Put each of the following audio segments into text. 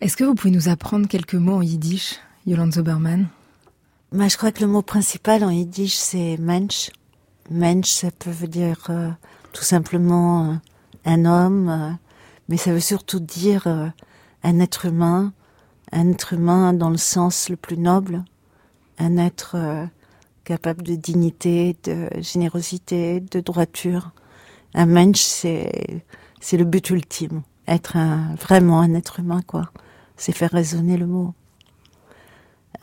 Est-ce que vous pouvez nous apprendre quelques mots en yiddish, Yolande Zoberman? Moi, je crois que le mot principal en yiddish, c'est mensch. Mensch, ça peut dire euh, tout simplement euh, un homme, euh, mais ça veut surtout dire un être humain, un être humain dans le sens le plus noble, un être capable de dignité, de générosité, de droiture. Un mensch, c'est c'est le but ultime, être un, vraiment un être humain, quoi c'est faire résonner le mot.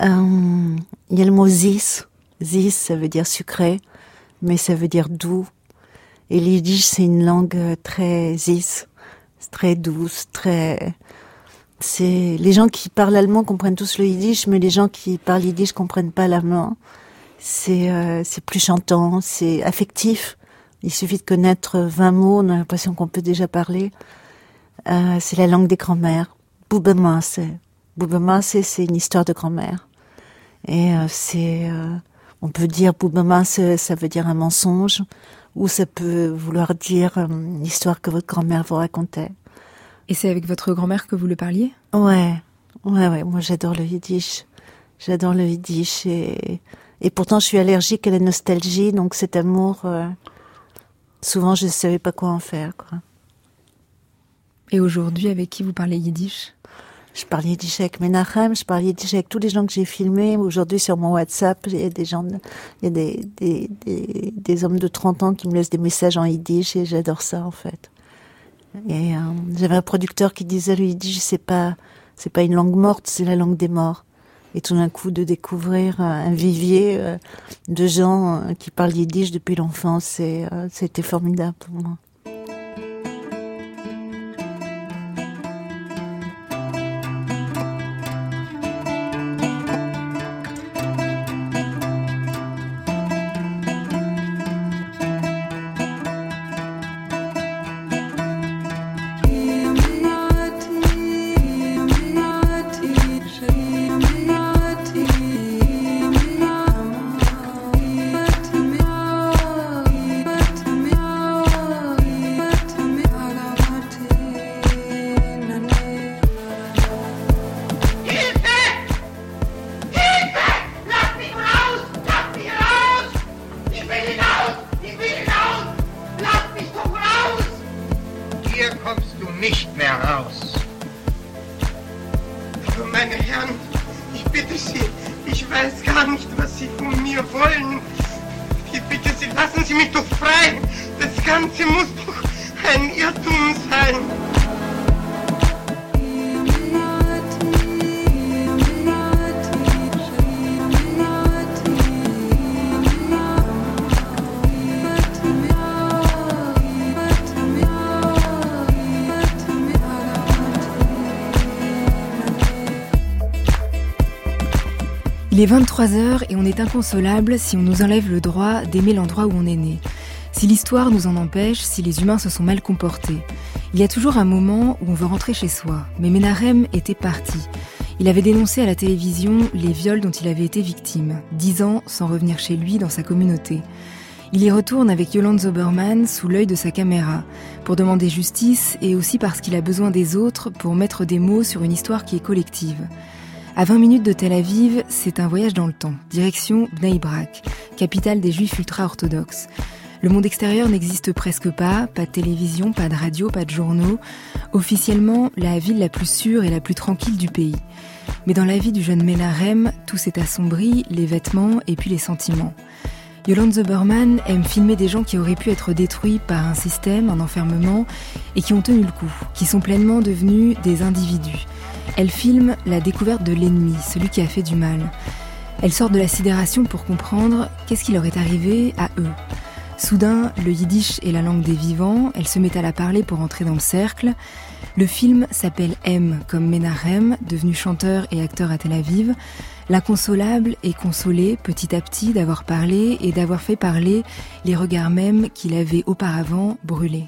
Euh, il y a le mot zis. Zis, ça veut dire sucré, mais ça veut dire doux. Et l'yiddish, c'est une langue très zis, très douce, très... C'est les gens qui parlent allemand comprennent tous le yiddish, mais les gens qui parlent yiddish comprennent pas l'allemand. C'est euh, c'est plus chantant, c'est affectif. Il suffit de connaître 20 mots, on a l'impression qu'on peut déjà parler. Euh, c'est la langue des grands-mères. Boubemasse. Boubemasse, c'est une histoire de grand-mère. Et euh, c'est, euh, on peut dire Boubemasse, ça veut dire un mensonge, ou ça peut vouloir dire euh, une histoire que votre grand-mère vous racontait. Et c'est avec votre grand-mère que vous le parliez? Ouais, ouais, ouais. Moi, j'adore le yiddish. J'adore le yiddish et, et pourtant, je suis allergique à la nostalgie, donc cet amour, souvent, je ne savais pas quoi en faire, quoi. Et aujourd'hui, avec qui vous parlez yiddish? Je parle yiddish avec Menachem, je parle yiddish avec tous les gens que j'ai filmés. Aujourd'hui, sur mon WhatsApp, il y a des gens, il y a des, des, des, des, hommes de 30 ans qui me laissent des messages en yiddish et j'adore ça, en fait. Et euh, j'avais un producteur qui disait, le yiddish, c'est pas, c'est pas une langue morte, c'est la langue des morts. Et tout d'un coup, de découvrir un vivier euh, de gens euh, qui parlent yiddish depuis l'enfance, c'était formidable pour moi. Il est 23h et on est inconsolable si on nous enlève le droit d'aimer l'endroit où on est né. Si l'histoire nous en empêche, si les humains se sont mal comportés. Il y a toujours un moment où on veut rentrer chez soi. Mais Menarem était parti. Il avait dénoncé à la télévision les viols dont il avait été victime, dix ans sans revenir chez lui dans sa communauté. Il y retourne avec Yolande Zoberman sous l'œil de sa caméra, pour demander justice et aussi parce qu'il a besoin des autres pour mettre des mots sur une histoire qui est collective. À 20 minutes de Tel Aviv, c'est un voyage dans le temps, direction Bnei Brak, capitale des juifs ultra-orthodoxes. Le monde extérieur n'existe presque pas, pas de télévision, pas de radio, pas de journaux. Officiellement, la ville la plus sûre et la plus tranquille du pays. Mais dans la vie du jeune Menarem, tout s'est assombri, les vêtements et puis les sentiments. Yolande Zuberman aime filmer des gens qui auraient pu être détruits par un système, un enfermement, et qui ont tenu le coup, qui sont pleinement devenus des individus. Elle filme la découverte de l'ennemi, celui qui a fait du mal. Elle sort de la sidération pour comprendre qu'est-ce qui leur est arrivé à eux. Soudain, le yiddish est la langue des vivants, elle se met à la parler pour entrer dans le cercle. Le film s'appelle M comme Menachem, devenu chanteur et acteur à Tel Aviv. L'inconsolable est consolé petit à petit d'avoir parlé et d'avoir fait parler les regards mêmes qu'il avait auparavant brûlés.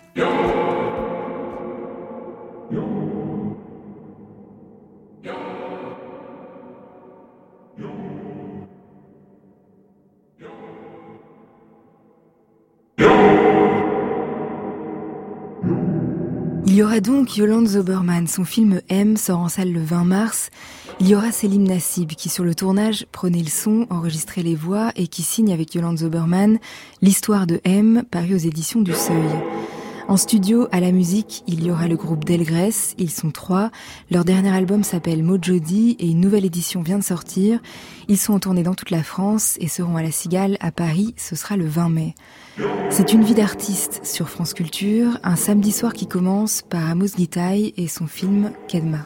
Y aura donc Yolande Zoberman. Son film M sort en salle le 20 mars. Il y aura Selim Nassib qui, sur le tournage, prenait le son, enregistrait les voix et qui signe avec Yolande Zoberman l'histoire de M, paru aux éditions du Seuil. En studio, à la musique, il y aura le groupe Delgrès, ils sont trois. Leur dernier album s'appelle Mojodi et une nouvelle édition vient de sortir. Ils sont en tournée dans toute la France et seront à la Cigale à Paris, ce sera le 20 mai. C'est une vie d'artiste sur France Culture, un samedi soir qui commence par Amos Gitaï et son film Kedma.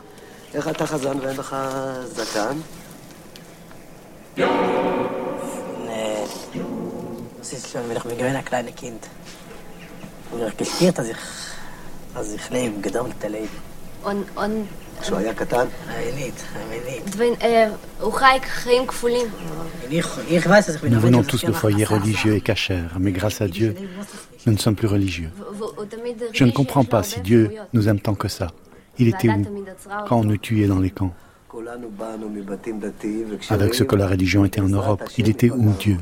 גשקיert, אז איך... אז איך לב, גדולת הלב. און, און... כשהוא היה קטן? האמנית, האמנית. דבין, הוא חי חיים כפולים. Nous venons tous de foyers religieux et cachers, mais grâce à Dieu, nous ne sommes plus religieux. Je ne comprends pas si Dieu nous aime tant que ça. Il était où quand on nous tuait dans les camps Avec ce que la religion était en Europe, il était où Dieu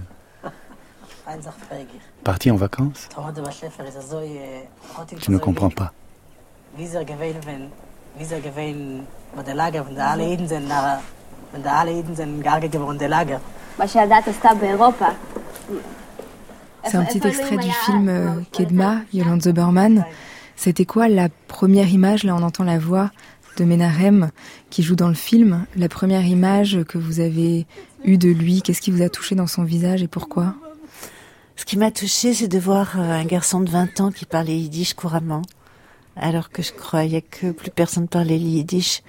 Parti en vacances Tu ne comprends pas. C'est un petit extrait du film euh, Kedma, Yolande Zoberman. C'était quoi la première image, là on entend la voix de Menarem qui joue dans le film, la première image que vous avez eue de lui, qu'est-ce qui vous a touché dans son visage et pourquoi? Ce qui m'a touchée, c'est de voir euh, un garçon de 20 ans qui parlait yiddish couramment, alors que je croyais que plus personne parlait yiddish.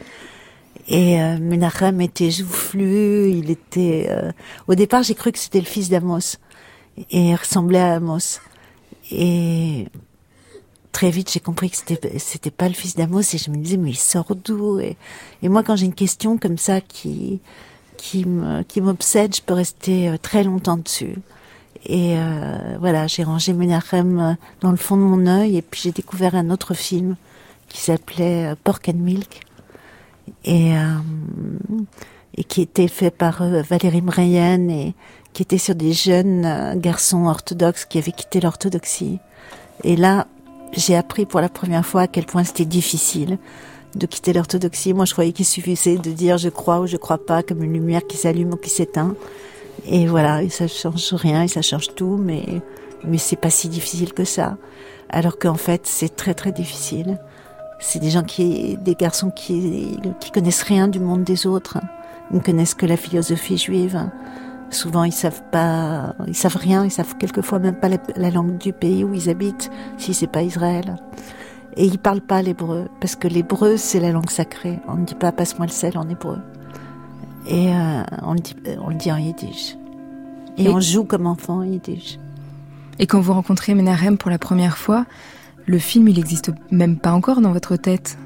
Et euh, Menachem était joufflu, il était... Euh, au départ, j'ai cru que c'était le fils d'Amos, et il ressemblait à Amos. Et très vite, j'ai compris que c'était c'était pas le fils d'Amos, et je me disais, mais il sort d'où et, et moi, quand j'ai une question comme ça qui qui qui m'obsède, je peux rester très longtemps dessus. Et euh, voilà, j'ai rangé Menachem euh, dans le fond de mon œil et puis j'ai découvert un autre film qui s'appelait euh, Pork and Milk et, qui était fait par Valérie Mreyen et qui était sur des jeunes garçons orthodoxes qui avaient quitté l'orthodoxie. Et là, j'ai appris pour la première fois à quel point c'était difficile de quitter l'orthodoxie. Moi, je croyais qu'il suffisait de dire je crois ou je crois pas, comme une lumière qui s'allume ou qui s'éteint. Et voilà, ça change rien, et ça change tout, mais, mais c'est pas si difficile que ça. Alors qu'en fait, c'est très très difficile. C'est des gens qui, des garçons qui, qui connaissent rien du monde des autres. Ils ne connaissent que la philosophie juive. Souvent, ils savent pas, ils savent rien, ils savent quelquefois même pas la, langue du pays où ils habitent, si c'est pas Israël. Et ils parlent pas l'hébreu, parce que l'hébreu, c'est la langue sacrée. On ne dit pas passe-moi le sel en hébreu. Et euh, on, le dit, on le dit en yiddish. Et, on joue comme enfant en yiddish. Et quand vous rencontrez Menarem pour la première fois, le film, il n'existe même pas encore dans votre tête?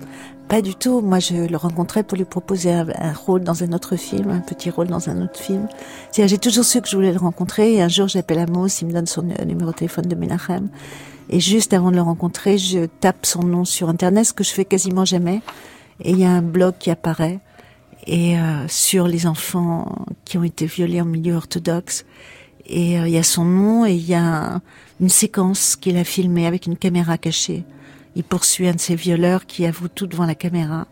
Pas du tout. Moi, je le rencontrais pour lui proposer un, rôle dans un autre film, un petit rôle dans un autre film. J'ai toujours su que je voulais le rencontrer. Et un jour, j'appelle Amos, il me donne son euh, numéro de téléphone de Menachem. Et juste avant de le rencontrer, je tape son nom sur Internet, ce que je fais quasiment jamais. Et il y a un blog qui apparaît et euh, sur les enfants qui ont été violés en milieu orthodoxe. Et euh, il y a son nom et il y a une séquence qu'il a filmée avec une caméra cachée. Il poursuit un de ces violeurs qui avoue tout devant la caméra.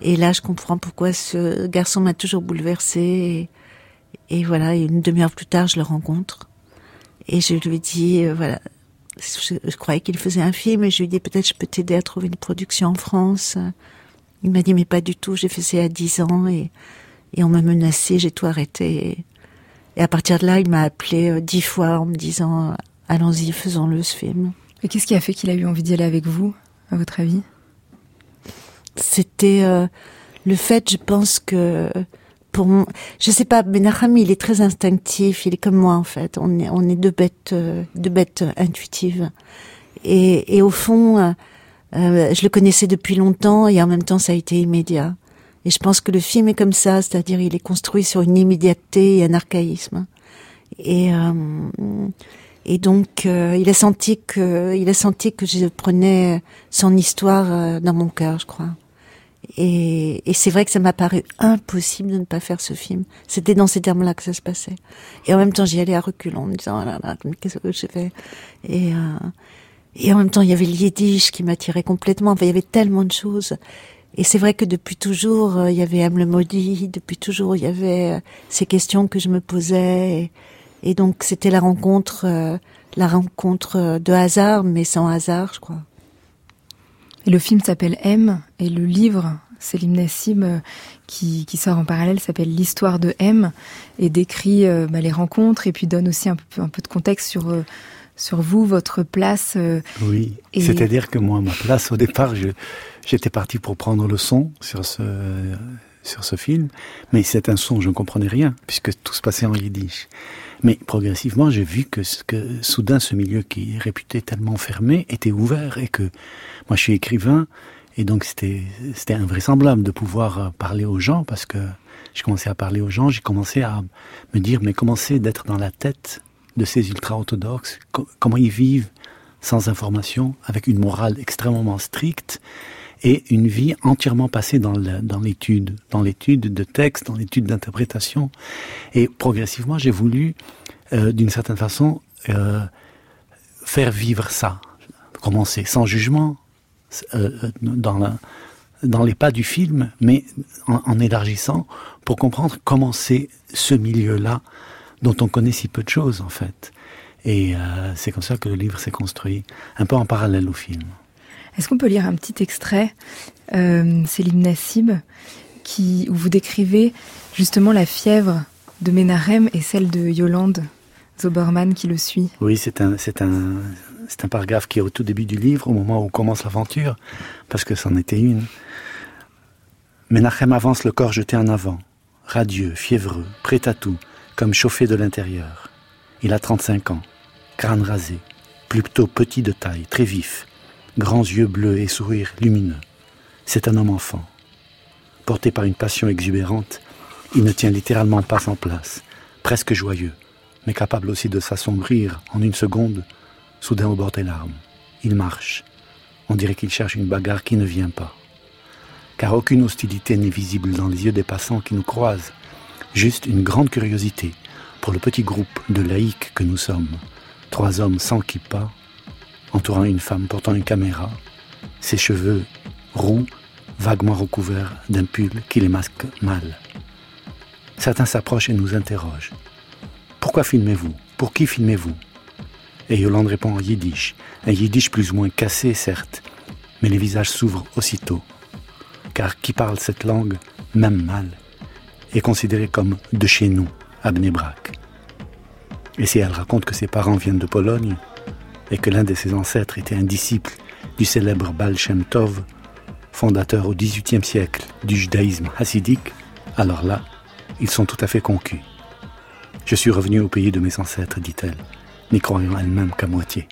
Et là, je comprends pourquoi ce garçon m'a toujours bouleversée. Et, voilà, une demi-heure plus tard, je le rencontre. Et je lui dis, euh, voilà, je croyais qu'il faisait un film et je lui dis peut-être je peux t'aider à trouver une production en France. Il m'a dit mais pas du tout, j'ai fait ça à 10 ans et, et on m'a menacé, j'ai tout arrêté. Et, à partir de là, il m'a appelé euh, dix fois en me disant allons-y, faisons-le ce film. Et qu'est-ce qui a fait qu'il a eu envie d'y aller avec vous, à votre avis? C'était euh, le fait, je pense que pour moi, je sais pas, Benaham, il est très instinctif, il est comme moi en fait. On est, on est deux bêtes, euh, deux bêtes intuitives. Et, et au fond, je le connaissais depuis longtemps et en même temps ça a été immédiat. Et je pense que le film est comme ça, c'est-à-dire il est construit sur une immédiateté et un archaïsme. Et euh, et donc euh, il a senti que il a senti que je prenais son histoire dans mon cœur, je crois. Et, et c'est vrai que ça m'a paru impossible de ne pas faire ce film. C'était dans ces termes-là que ça se passait. Et en même temps, j'y allais à reculons, en me disant, oh là là, qu'est-ce que je fais Et Et en même temps, il y avait le yiddish qui m'attirait complètement. Enfin, il y avait tellement de choses. Et c'est vrai que depuis toujours, euh, il y avait Am le maudit. Depuis toujours, il y avait euh, ces questions que je me posais. Et, donc, c'était la rencontre, euh, la rencontre de hasard, mais sans hasard, je crois. Et le film s'appelle M, et le livre, Céline Nassim, qui, sort en parallèle, s'appelle L'histoire de M, et décrit bah, les rencontres, et puis donne aussi un peu de contexte sur sur vous, votre place. Euh, oui, c'est-à-dire que moi, ma place, au départ, j'étais parti pour prendre le son sur ce, sur ce film, mais c'est un son, je ne comprenais rien, puisque tout se passait en yiddish. Mais progressivement, j'ai vu que, que soudain, ce milieu qui est réputé tellement fermé était ouvert et que moi, je suis écrivain, et donc c'était c'était invraisemblable de pouvoir euh, parler aux gens parce que j'ai commencé à parler aux gens, j'ai commencé à me dire mais comment c'est d'être dans la tête de ces ultra-orthodoxes, comment ils vivent sans information, avec une morale extrêmement stricte et une vie entièrement passée dans l'étude, dans l'étude de texte, dans l'étude d'interprétation. Et progressivement, j'ai voulu, euh, d'une certaine façon, euh, faire vivre ça, commencer sans jugement, euh, dans, les pas du film, mais en élargissant pour comprendre comment c'est ce milieu-là dont on connaît si peu de choses en fait. Et euh, c'est comme ça que le livre s'est construit, un peu en parallèle au film. Est-ce qu'on peut lire un petit extrait, euh, Céline Nassib, qui, où vous décrivez justement la fièvre de Ménarem et celle de Yolande Zoberman qui le suit? Oui, c'est un, c'est un, c'est un paragraphe qui est au tout début du livre, au moment où commence l'aventure, parce que c'en était une. Ménachem avance le corps jeté en avant, radieux, fiévreux, prêt à tout, comme chauffé de l'intérieur. Il a 35 ans, crâne rasé, plutôt petit de taille, très vif, grands yeux bleus et sourire lumineux. C'est un homme enfant. Porté par une passion exubérante, il ne tient littéralement pas en place, presque joyeux, mais capable aussi de s'assombrir en une seconde, soudain au bord des larmes. Il marche. On dirait qu'il cherche une bagarre qui ne vient pas. Car aucune hostilité n'est visible dans les yeux des passants qui nous croisent, Juste une grande curiosité pour le petit groupe de laïcs que nous sommes. Trois hommes sans kippa, entourant une femme portant une caméra, ses cheveux roux, vaguement recouverts d'un pull qui les masque mal. Certains s'approchent et nous interrogent. Pourquoi filmez-vous? Pour qui filmez-vous? Et Yolande répond en yiddish, un yiddish plus ou moins cassé certes, mais les visages s'ouvrent aussitôt. Car qui parle cette langue, même mal, est considéré comme de chez nous, à. Et si elle raconte que ses parents viennent de Pologne et que l'un de ses ancêtres était un disciple du célèbre Baal Shem Tov, fondateur au XVIIIe siècle du judaïsme hassidique, alors là, ils sont tout à fait conquis. Je suis revenu au pays de mes ancêtres, dit-elle, n'y croyant elle-même qu'à moitié.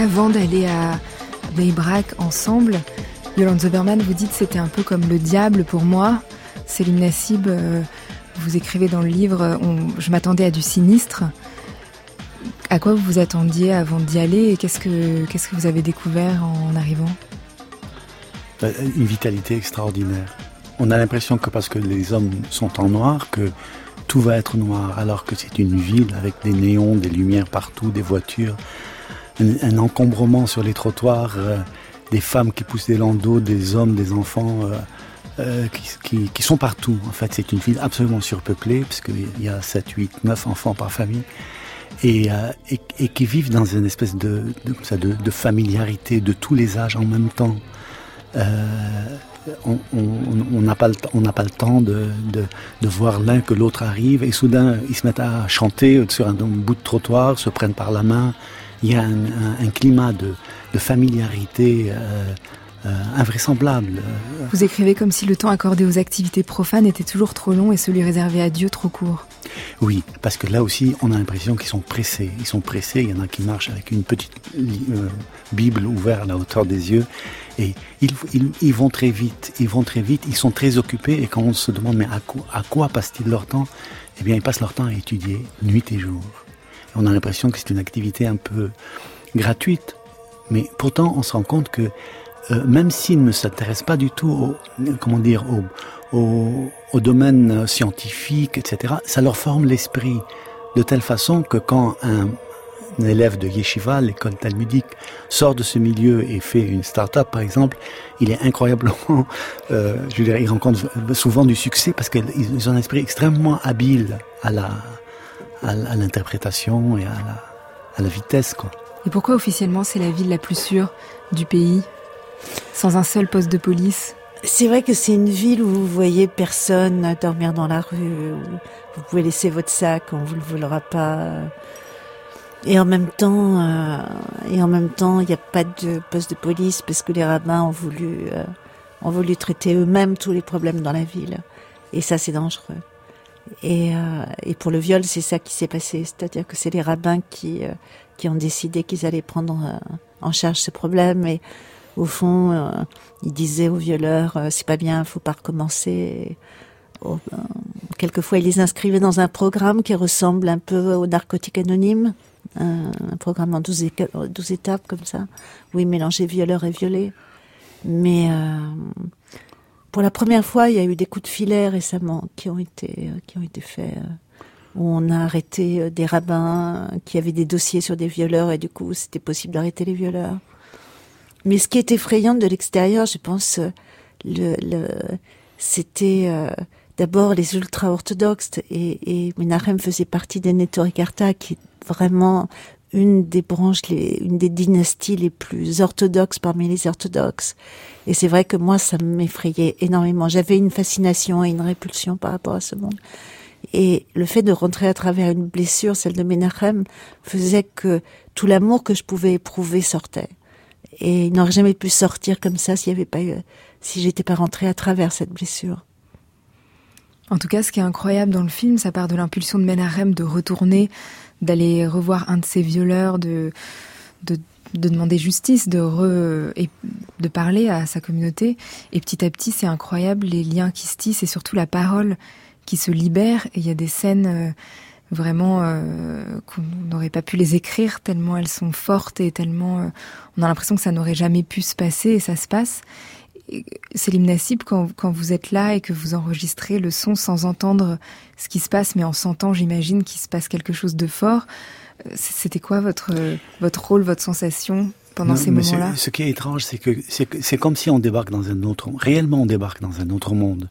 Avant d'aller à Beibrak ensemble, Yolande Zoberman, vous dites c'était un peu comme le diable pour moi. Céline Nassib, euh, vous écrivez dans le livre, je m'attendais à du sinistre. À quoi vous vous attendiez avant d'y aller et qu'est-ce que, qu'est-ce que vous avez découvert en arrivant? Bah, Une vitalité extraordinaire. On a l'impression que parce que les hommes sont en noir, que tout va être noir, alors que c'est une ville avec des néons, des lumières partout, des voitures un, encombrement sur les trottoirs, euh, des femmes qui poussent des landaux, des hommes, des enfants euh, euh, qui, qui, sont partout. En fait, c'est une ville absolument surpeuplée, puisqu'il y a 7, 8, 9 enfants par famille. Et, et, et, qui vivent dans une espèce de, de, de, familiarité de tous les âges en même temps. on n'a pas, pas le temps de voir l'un que l'autre arrive et soudain ils se mettent à chanter sur un, bout de trottoir, se prennent par la main il y a un, climat de, familiarité euh, euh, invraisemblable. Vous écrivez comme si le temps accordé aux activités profanes était toujours trop long et celui réservé à Dieu trop court. Oui, parce que là aussi, on a l'impression qu'ils sont pressés. Ils sont pressés, il y en a qui marchent avec une petite euh, Bible ouverte à la hauteur des yeux. Et ils, ils, vont très vite, ils vont très vite, ils sont très occupés. Et quand on se demande, mais à quoi, à quoi passent-ils leur temps? Eh bien, ils passent leur temps à étudier nuit et jour On a l'impression que c'est une activité un peu gratuite. Mais pourtant, on se rend compte que euh, même s'ils ne s'intéressent pas du tout au, comment dire, au, au, domaine scientifique, etc., ça leur forme l'esprit de telle façon que quand un, élève de yeshiva, l'école talmudique, sort de ce milieu et fait une start-up, par exemple, il est incroyablement, euh, je veux dire, il rencontre souvent du succès parce qu'ils ont un esprit extrêmement habile à la, à, l'interprétation et à la, à la vitesse, quoi. Et pourquoi officiellement c'est la ville la plus sûre du pays? Sans un seul poste de police? C'est vrai que c'est une ville où vous voyez personne dormir dans la rue, où vous pouvez laisser votre sac, on vous le volera pas. Et en même temps, euh, et en même temps, il n'y a pas de poste de police parce que les rabbins ont voulu, euh, ont voulu traiter eux-mêmes tous les problèmes dans la ville. Et ça, c'est dangereux. Et, euh, et pour le viol, c'est ça qui s'est passé, c'est-à-dire que c'est les rabbins qui, qui ont décidé qu'ils allaient prendre en charge ce problème et au fond, euh, il disait aux violeurs, euh, c'est pas bien, faut pas recommencer. Oh, quelquefois, il les inscrivait dans un programme qui ressemble un peu au narcotique anonyme, un, programme en 12, étapes comme ça, où il mélangeait violeur et violé. Mais euh, pour la première fois, il y a eu des coups de filet récemment qui ont été qui ont été faits. où on a arrêté des rabbins qui avaient des dossiers sur des violeurs et du coup c'était possible d'arrêter les violeurs. Mais ce qui est effrayant de l'extérieur, je pense, euh, le, le c'était euh, d'abord les ultra-orthodoxes et, et Menachem faisait partie des Nettorikarta, qui vraiment une des branches, les, une des dynasties les plus orthodoxes parmi les orthodoxes. Et c'est vrai que moi, ça m'effrayait énormément. J'avais une fascination et une répulsion par rapport à ce monde. Et le fait de rentrer à travers une blessure, celle de Menachem, faisait que tout l'amour que je pouvais éprouver sortait. Et il n'aurait jamais pu sortir comme ça s'il y avait pas eu, si j'étais pas rentrée à travers cette blessure. En tout cas, ce qui est incroyable dans le film, ça part de l'impulsion de Menachem de retourner, d'aller revoir un de ses violeurs, de, de, de demander justice, de, re, et de parler à sa communauté. Et petit à petit, c'est incroyable les liens qui se tissent et surtout la parole qui se libère. Et il y a des scènes euh, vraiment euh, qu'on n'aurait pas pu les écrire tellement elles sont fortes et tellement euh, on a l'impression que ça n'aurait jamais pu se passer et ça se passe. Céline Nassib, quand, quand vous êtes là et que vous enregistrez le son sans entendre ce qui se passe, mais en sentant, j'imagine, qu'il se passe quelque chose de fort, euh, c'était quoi votre, votre rôle, votre sensation pendant ces moments-là? Ce qui est étrange, c'est que c'est comme si on débarque dans un autre, réellement on débarque dans un autre monde.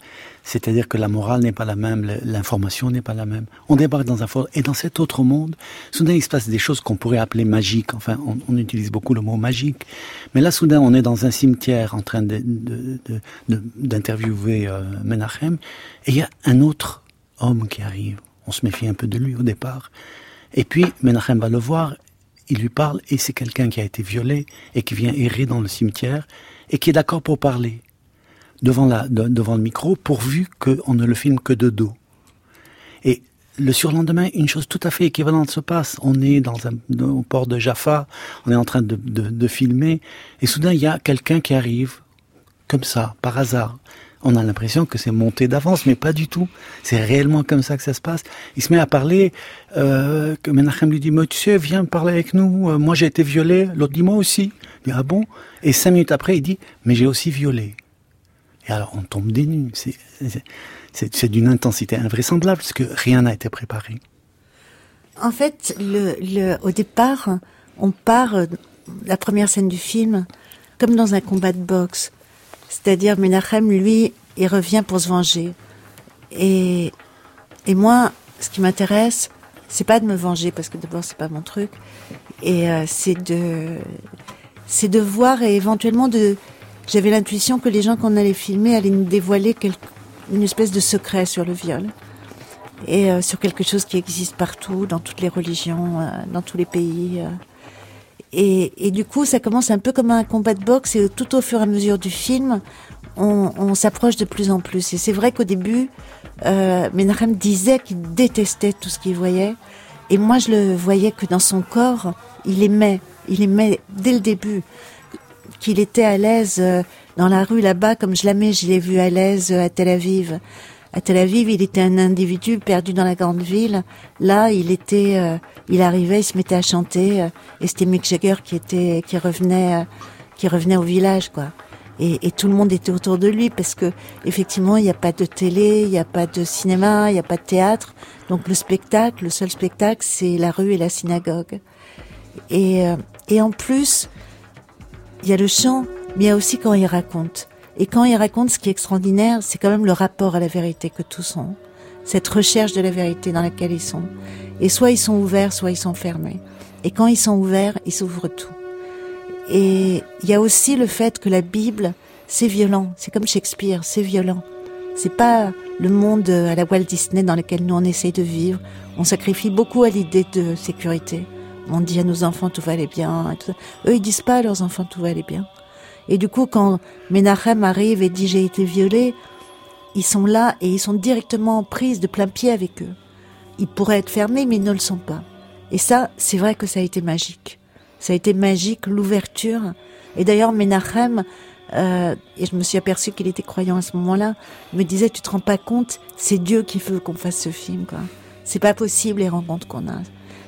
C'est-à-dire que la morale n'est pas la même, l'information n'est pas la même. On débarque dans un et dans cet autre monde, soudain il se passe des choses qu'on pourrait appeler magiques. Enfin, on, utilise beaucoup le mot magique, mais là soudain on est dans un cimetière en train d'interviewer de, de, euh, Menachem, et il y a un autre homme qui arrive. On se méfie un peu de lui au départ. Et puis Menachem va le voir il lui parle et c'est quelqu'un qui a été violé et qui vient errer dans le cimetière et qui est d'accord pour parler devant, la, devant le micro pourvu qu'on ne le filme que de dos. Et le surlendemain, une chose tout à fait équivalente se passe. On est dans un au port de Jaffa, on est en train de, de, de filmer, et soudain il y a quelqu'un qui arrive, comme ça, par hasard, on a l'impression que c'est monté d'avance, mais pas du tout. C'est réellement comme ça que ça se passe. Il se met à parler, euh, que Menachem lui dit, mais tu sais, viens parler avec nous, euh, moi j'ai été violé, l'autre dit, moi aussi. Il dit, ah bon? Et cinq minutes après, il dit, mais j'ai aussi violé. Et alors on tombe des nues. C'est d'une intensité invraisemblable, parce que rien n'a été préparé. En fait, au départ, on part, euh, la première scène du film, comme dans un combat de boxe c'est-à-dire Menachem, lui, il revient pour se venger. Et, moi, ce qui m'intéresse, c'est pas de me venger parce que d'abord c'est pas mon truc, et euh, c'est de voir et éventuellement de j'avais l'intuition que les gens qu'on allait filmer allaient nous dévoiler une espèce de secret sur le viol et euh, sur quelque chose qui existe partout dans toutes les religions, euh, dans tous les pays. Et, du coup, ça commence un peu comme un combat de boxe et tout au fur et à mesure du film, on, s'approche de plus en plus. Et c'est vrai qu'au début, euh, Menachem disait qu'il détestait tout ce qu'il voyait. Et moi, je le voyais que dans son corps, il aimait, il aimait dès le début, qu'il était à l'aise euh, dans la rue là-bas, comme je l'aimais, je l'ai vu à l'aise euh, à Tel Aviv. À Tel Aviv, il était un individu perdu dans la grande ville. Là, il était, euh, il arrivait, il se mettait à chanter, euh, et c'était Mick Jagger qui était, qui revenait, euh, qui revenait au village, quoi. Et, et, tout le monde était autour de lui parce que effectivement, il n'y a pas de télé, il n'y a pas de cinéma, il n'y a pas de théâtre. Donc le spectacle, le seul spectacle, c'est la rue et la synagogue. Et, et en plus, il y a le chant, mais il y a aussi quand il raconte. Et quand il raconte, ce qui est extraordinaire, c'est quand même le rapport à la vérité que tous ont. Cette recherche de la vérité dans laquelle ils sont. Et soit ils sont ouverts, soit ils sont fermés. Et quand ils sont ouverts, ils s'ouvrent tout. Et il y a aussi le fait que la Bible, c'est violent. C'est comme Shakespeare, c'est violent. C'est pas le monde à la Walt Disney dans lequel nous on essaye de vivre. On sacrifie beaucoup à l'idée de sécurité. On dit à nos enfants tout va aller bien. Eux, ils disent pas à leurs enfants tout va aller bien. Et du coup, quand Menachem arrive et dit j'ai été violé, ils sont là et ils sont directement en prise de plein pied avec eux. Ils pourraient être fermés, mais ils ne le sont pas. Et ça, c'est vrai que ça a été magique. Ça a été magique, l'ouverture. Et d'ailleurs, Menachem, euh, et je me suis aperçu qu'il était croyant à ce moment-là, me disait, tu te rends pas compte, c'est Dieu qui veut qu'on fasse ce film, quoi. C'est pas possible les rencontres qu'on a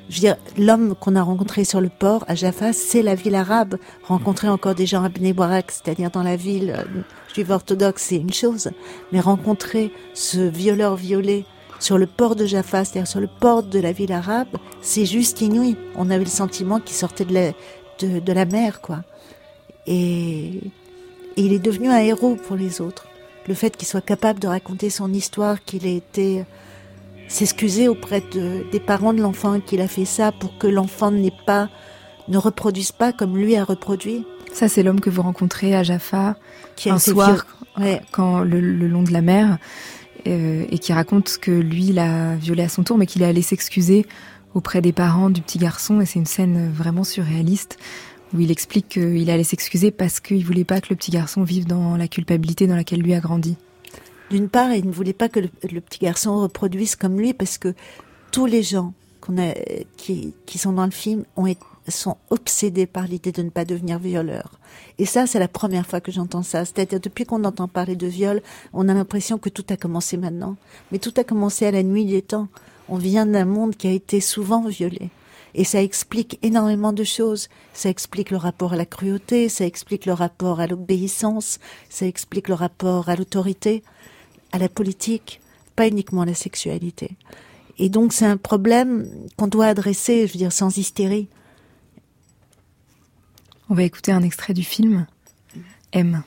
je veux dire, l'homme qu'on a rencontré sur le port à Jaffa, c'est la ville arabe. Rencontrer encore des gens à Bnei c'est-à-dire dans la ville euh, juive orthodoxe, c'est une chose. Mais rencontrer ce violeur violé sur le port de Jaffa, c'est-à-dire sur le port de la ville arabe, c'est juste inouï. On avait le sentiment qu'il sortait de la, de, la mer, quoi. Et il est devenu un héros pour les autres. Le fait qu'il soit capable de raconter son histoire, qu'il ait été s'excuser auprès de, des parents de l'enfant qu'il a fait ça pour que l'enfant n'ait pas, ne reproduise pas comme lui a reproduit. Ça, c'est l'homme que vous rencontrez à Jaffa qui un soir, quand le, long de la mer, euh, et qui raconte que lui l'a violé à son tour, mais qu'il est allé s'excuser auprès des parents du petit garçon. Et c'est une scène vraiment surréaliste où il explique qu'il allait s'excuser parce qu'il voulait pas que le petit garçon vive dans la culpabilité dans laquelle lui a grandi. D'une part, il ne voulait pas que le, petit garçon reproduise comme lui parce que tous les gens a, qui, qui sont dans le film ont sont obsédés par l'idée de ne pas devenir violeur. Et ça, c'est la première fois que j'entends ça. C'est-à-dire, depuis qu'on entend parler de viol, on a l'impression que tout a commencé maintenant. Mais tout a commencé à la nuit des temps. On vient d'un monde qui a été souvent violé. Et ça explique énormément de choses. Ça explique le rapport à la cruauté, ça explique le rapport à l'obéissance, ça explique le rapport à l'autorité à la politique, pas uniquement à la sexualité. Et donc c'est un problème qu'on doit adresser, je veux dire, sans hystérie. On va écouter un extrait du film M.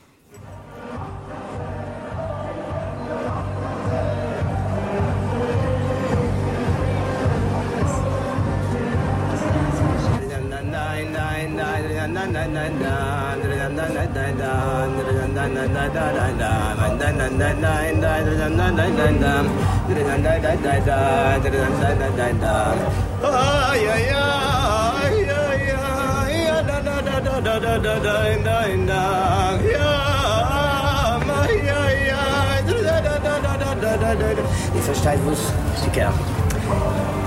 Ich verstehe was, Sticker.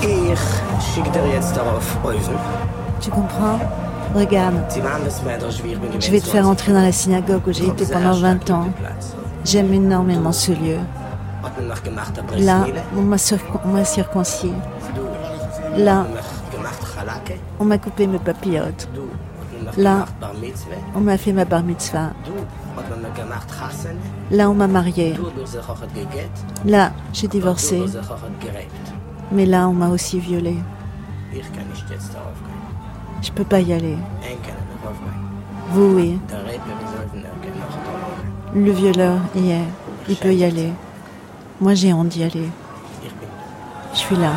Ich schicke dir jetzt darauf Eufen. Tu comprends Regarde, je vais te faire entrer dans la synagogue où j'ai été pendant 20 ans. J'aime énormément ce lieu. Là, on m'a circoncis. Là, on m'a coupé mes papillotes. Là, on m'a fait ma bar mitzvah. Là, on m'a marié. Là, j'ai divorcé. Mais là, on m'a aussi violé. Je peux pas y aller. Vous, oui. Le violeur y est. Il peut y aller. Moi, j'ai honte d'y aller. Je suis là.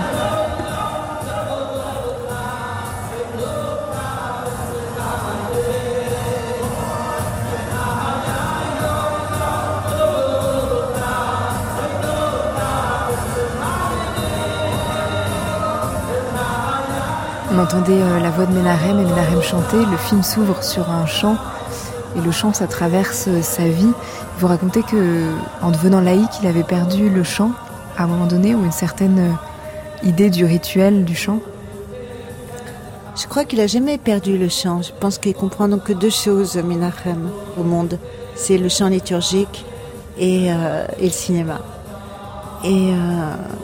On entendait euh, la voix de Ménarem et Ménarem chanter. Le film s'ouvre sur un chant et le chant, ça traverse euh, sa vie. Vous racontez que, en devenant laïque, il avait perdu le chant à un moment donné ou une certaine euh, idée du rituel du chant. Je crois qu'il a jamais perdu le chant. Je pense qu'il comprend donc deux choses, Menachem, au monde. C'est le chant liturgique et le cinéma. Et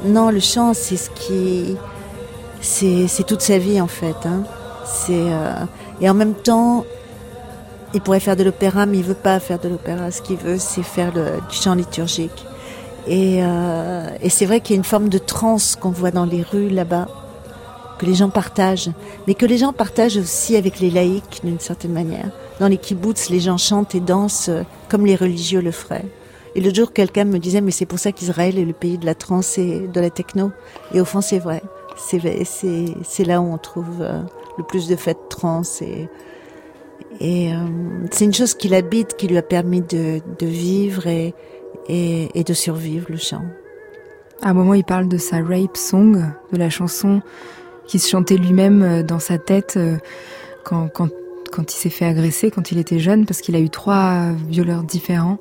non, le chant, c'est ce qui, c'est toute sa vie en fait. Hein. C'est et en même temps, il pourrait faire de l'opéra, mais il veut pas faire de l'opéra. Ce qu'il veut, c'est faire du chant liturgique. Et, euh, et c'est vrai qu'il y a une forme de transe qu'on voit dans les rues là-bas, que les gens partagent, mais que les gens partagent aussi avec les laïcs d'une certaine manière. Dans les kibbutz, les gens chantent et dansent euh, comme les religieux le feraient. Et le jour, quelqu'un me disait, mais c'est pour ça qu'Israël est le pays de la trance et de la techno. Et au fond, c'est vrai. C'est là où on trouve euh, le plus de fêtes trans et et euh, c'est une chose qui l'habite, qui lui a permis de, de vivre et, et, et, de survivre, le chant. À un moment, il parle de sa rape song, de la chanson qui se chantait lui-même euh, dans sa tête euh, quand, quand, quand il s'est fait agresser, quand il était jeune, parce qu'il a eu trois violeurs différents.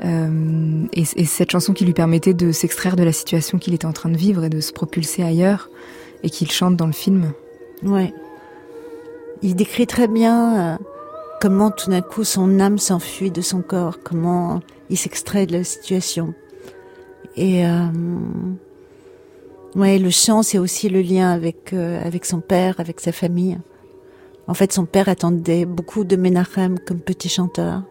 Euh, et, et, cette chanson qui lui permettait de s'extraire de la situation qu'il était en train de vivre et de se propulser ailleurs, et qu'il chante dans le film. Ouais. Il décrit très bien euh, comment tout d'un coup son âme s'enfuit de son corps, comment il s'extrait de la situation. Et euh, ouais, le chant, c'est aussi le lien avec euh, avec son père, avec sa famille. En fait, son père attendait beaucoup de Menachem comme petit chanteur.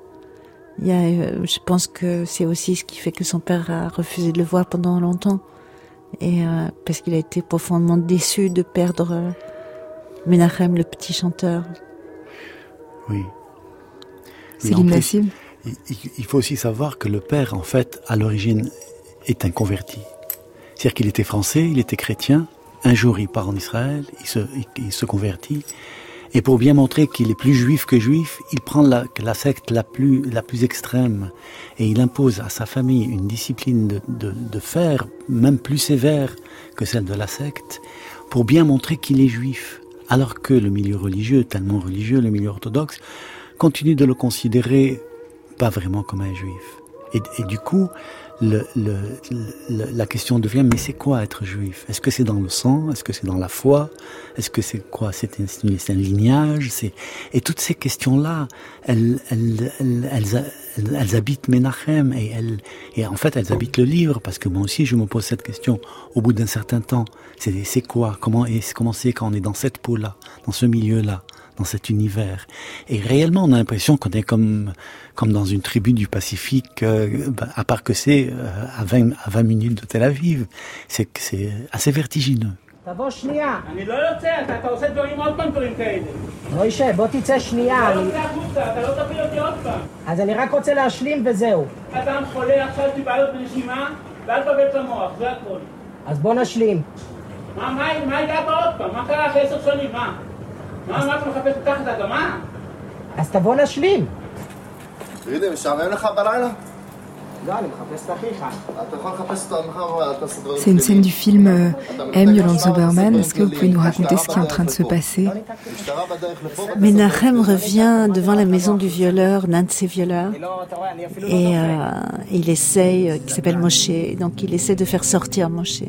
Il y a, euh, je pense que c'est aussi ce qui fait que son père a refusé de le voir pendant longtemps, et parce qu'il a été profondément déçu de perdre Menachem, le petit chanteur. Oui. C'est l'impossible. Il faut aussi savoir que le père, en fait, à l'origine, est un converti. C'est-à-dire qu'il était français, il était chrétien. Un jour, il part en Israël, il se, il, se convertit. Et pour bien montrer qu'il est plus juif que juif, il prend la, secte la plus, la plus extrême et il impose à sa famille une discipline de, de, fer, même plus sévère que celle de la secte, pour bien montrer qu'il est juif alors que le milieu religieux, tellement religieux, le milieu orthodoxe, continue de le considérer pas vraiment comme un juif. Et du coup, la question devient, mais c'est quoi être juif? Est-ce que c'est dans le sang? Est-ce que c'est dans la foi? Est-ce que c'est quoi? C'est un, lignage? Et toutes ces questions-là, elles, habitent Menachem et, en fait, elles habitent le livre, parce que moi aussi, je me pose cette question au bout d'un certain temps. C'est quoi? Comment c'est quand on est dans cette peau-là, dans ce milieu-là? dans cet univers. Et réellement, on a l'impression qu'on est comme comme dans une tribu du Pacifique, euh, bah, à part que c'est euh, à 20 à 20 minutes de Tel Aviv. C'est c'est assez vertigineux. תבוא שנייה. אני לא יוצא, אתה, אתה עושה דברים עוד פעם דברים כאלה. מוישה, בוא תצא שנייה. אתה לא יוצא החוצה, אתה לא תפיל אותי עוד פעם. אז אני רק רוצה להשלים וזהו. אדם חולה, עכשיו יש לי בעיות בנשימה, ואל תבלבל את המוח, זה הכל. אז בוא נשלים. מה, מה, מה הגעת עוד פעם? מה קרה אחרי עשר שנים? מה? מה, מה אתה מחפש מתחת האדמה? אז תבוא נשלים. תגידי, משעמם לך בלילה? C'est une scène du film euh, M. Yolande Zoberman. Est-ce que vous pouvez nous raconter ce qui est en train de se passer Menachem revient devant la maison du violeur, l'un de ses violeurs, et euh, il essaye, euh, qui s'appelle Moshe, donc il essaie de faire sortir Moshe.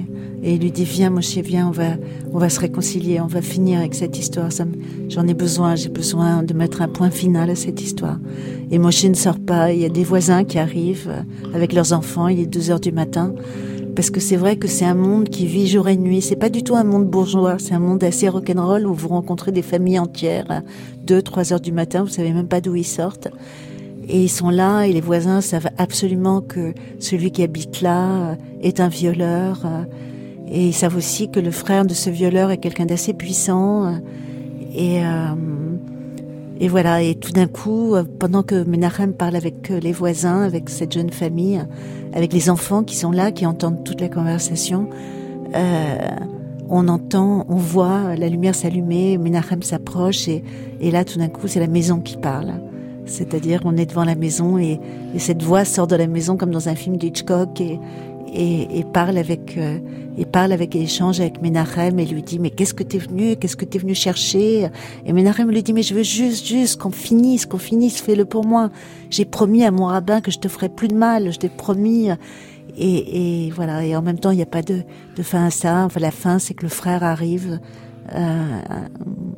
Et il lui dit, viens Moshe, viens, on va, on va se réconcilier, on va finir avec cette histoire. J'en ai besoin, j'ai besoin de mettre un point final à cette histoire. Et Moshe ne sort pas, il y a des voisins qui arrivent avec leurs enfants, il est 2 heures du matin. Parce que c'est vrai que c'est un monde qui vit jour et nuit. C'est pas du tout un monde bourgeois. C'est un monde assez rock'n'roll où vous rencontrez des familles entières à 2, 3 heures du matin. Vous savez même pas d'où ils sortent. Et ils sont là et les voisins savent absolument que celui qui habite là est un violeur. Et ils savent aussi que le frère de ce violeur est quelqu'un d'assez puissant. Et, euh, et voilà, et tout d'un coup, euh, pendant que Menachem parle avec euh, les voisins, avec cette jeune famille, avec les enfants qui sont là, qui entendent toute la conversation, euh, on entend, on voit la lumière s'allumer, Menachem s'approche, et, et là, tout d'un coup, c'est la maison qui parle. C'est-à-dire, on est devant la maison et, et, cette voix sort de la maison comme dans un film d'Hitchcock et, et, et, parle avec euh, et parle avec et échange avec Menachem et lui dit mais qu'est-ce que t'es venu qu'est-ce que t'es venu chercher? Et Menachem lui dit mais je veux juste juste qu'on finisse qu'on finisse fais-le pour moi j'ai promis à mon rabbin que je te ferai plus de mal je t'ai promis et, et, voilà et en même temps il n'y a pas de, de fin à ça enfin la fin c'est que le frère arrive euh,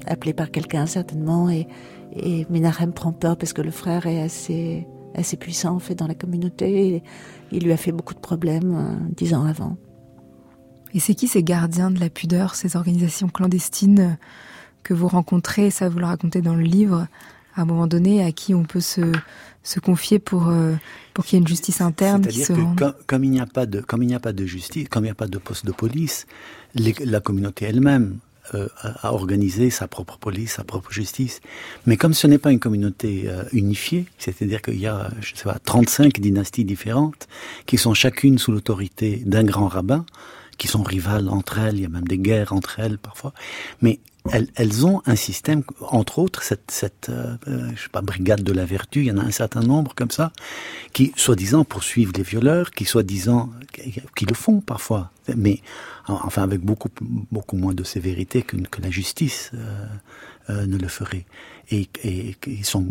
appelé par quelqu'un certainement et et Menachem prend peur parce que le frère est assez assez puissant en fait dans la communauté. Il lui a fait beaucoup de problèmes euh, dix ans avant. Et c'est qui ces gardiens de la pudeur, ces organisations clandestines que vous rencontrez, ça vous le racontez dans le livre, à un moment donné, à qui on peut se, se confier pour, euh, pour qu'il y ait une justice interne qui se que comme, il n'y a pas de comme il n'y a pas de justice, comme il n'y a pas de poste de police, la communauté elle-même euh, a organisé sa propre police, sa propre justice. Mais comme ce n'est pas une communauté euh, unifiée, c'est-à-dire qu'il y a, je sais pas, 35 dynasties différentes qui sont chacune sous l'autorité d'un grand rabbin, qui sont rivales entre elles, il y a même des guerres entre elles parfois. Mais elles, elles ont un système, entre autres, cette, cette euh, euh, je sais pas, brigade de la vertu, il y en a un certain nombre comme ça, qui, soi-disant, poursuivent les violeurs, qui, soi-disant, qui le font parfois, mais enfin avec beaucoup, beaucoup moins de sévérité que, que la justice euh, euh ne le ferait. Et, et, ils sont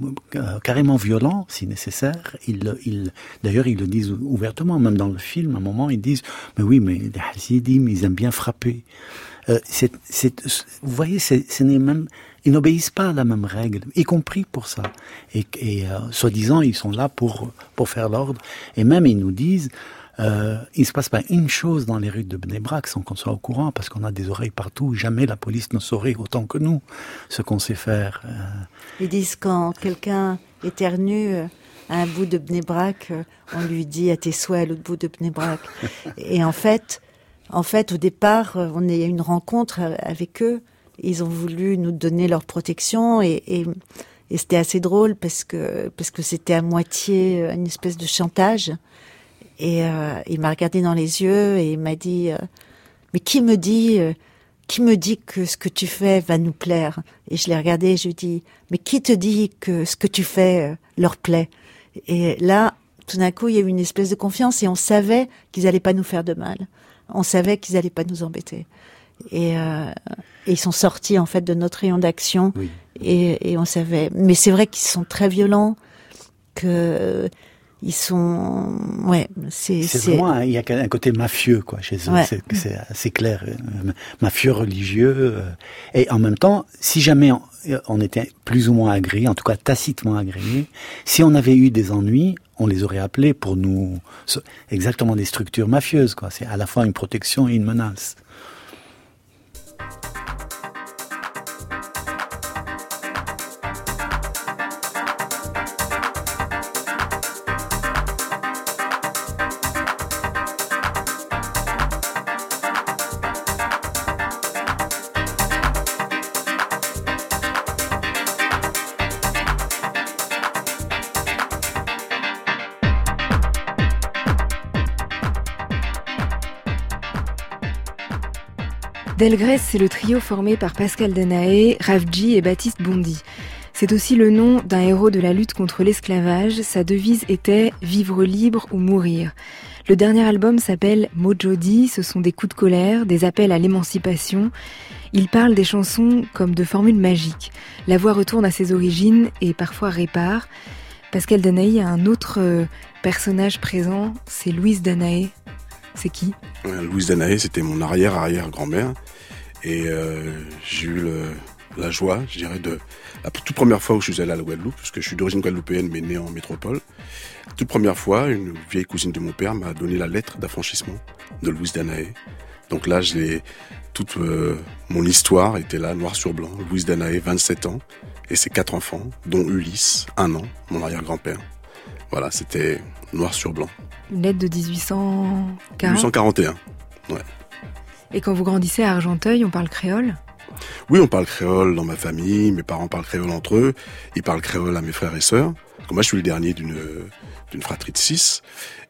carrément violents, si nécessaire. Ils, ils, D'ailleurs, ils le disent ouvertement, même dans le film, à un moment, ils disent, mais oui, mais les Hasidim, ils aiment bien frapper. Euh, c'est, vous voyez, ce n'est même, ils n'obéissent pas à la même règle, y compris pour ça. Et, et euh, soi-disant, ils sont là pour pour faire l'ordre. Et même ils nous disent, euh, il se passe pas une chose dans les rues de Bnebrak sans qu'on soit au courant, parce qu'on a des oreilles partout. Jamais la police ne saurait autant que nous ce qu'on sait faire. Euh. Ils disent quand quelqu'un éternue à un bout de Bnebrak, on lui dit à tes souhaits à l'autre bout de Bnebrak. Et en fait, en fait, au départ, euh, on a eu une rencontre euh, avec eux. Ils ont voulu nous donner leur protection et, et, et c'était assez drôle parce que parce que c'était à moitié euh, une espèce de chantage. Et euh, il m'a regardé dans les yeux et il m'a dit mais qui me dit qui me dit que ce que tu fais va nous plaire? Et je l'ai regardé et je lui ai dit mais qui te dit que ce que tu fais leur plaît? Et là, tout d'un coup, il y a eu une espèce de confiance et on savait qu'ils allaient pas nous faire de mal. On savait qu'ils allaient pas nous embêter. Et, euh, ils sont sortis en fait de notre rayon d'action. Et, et, on savait. Mais c'est vrai qu'ils sont très violents, que ils sont, ouais, c'est. C'est vraiment, il y a un côté mafieux quoi chez eux. C'est assez clair, euh, mafieux religieux. Euh, et en même temps, si jamais on, on était plus ou moins agréé, en tout cas tacitement agréé, si on avait eu des ennuis, on les aurait appelés pour nous exactement des structures mafieuses. Quoi. C'est à la fois une protection et une menace. Delgrès, c'est le trio formé par Pascal Danaé, Ravji et Baptiste Bondy. C'est aussi le nom d'un héros de la lutte contre l'esclavage. Sa devise était Vivre libre ou mourir. Le dernier album s'appelle Mojodi, ce sont des coups de colère, des appels à l'émancipation. Il parle des chansons comme de formules magiques. La voix retourne à ses origines et parfois répare. Pascal Danaé a un autre euh, personnage présent, c'est Louise Danaé. C'est qui? Louise Danaé, c'était mon arrière-arrière-grand-mère. Et euh, j'ai eu la joie, je dirais, de la toute première fois où je suis allé à la Guadeloupe, puisque je suis d'origine guadeloupéenne mais né en métropole. La toute première fois, une vieille cousine de mon père m'a donné la lettre d'affranchissement de Louise Danaé. Donc là, j'ai toute euh, mon histoire était là, noir sur blanc. Louise Danaé, 27 ans, et ses quatre enfants, dont Ulysse, un an, mon arrière-grand-père. Voilà, c'était noir sur blanc. Une lettre de 1840 1841, ouais. Et quand vous grandissez à Argenteuil, on parle créole? Oui, on parle créole dans ma famille. Mes parents parlent créole entre eux. Ils parlent créole à mes frères et sœurs. moi, je suis le dernier d'une d'une fratrie de six.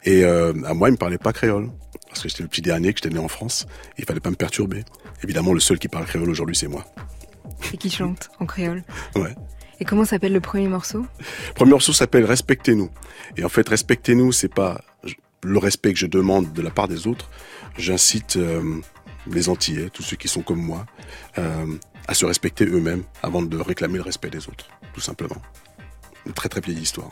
Et euh, à moi, ils me parlaient pas créole. Parce que j'étais le petit dernier, que j'étais né en France. Il fallait pas me perturber. Évidemment, le seul qui parle créole aujourd'hui, c'est moi. Et qui chante en créole Ouais. Et comment s'appelle le premier morceau? Le premier morceau s'appelle Respectez-nous. Et en fait, Respectez-nous, c'est pas le respect que je demande de la part des autres. J'incite euh, les Antillais, tous ceux qui sont comme moi, euh, à se respecter eux-mêmes avant de réclamer le respect des autres, tout simplement. Une très très vieille histoire.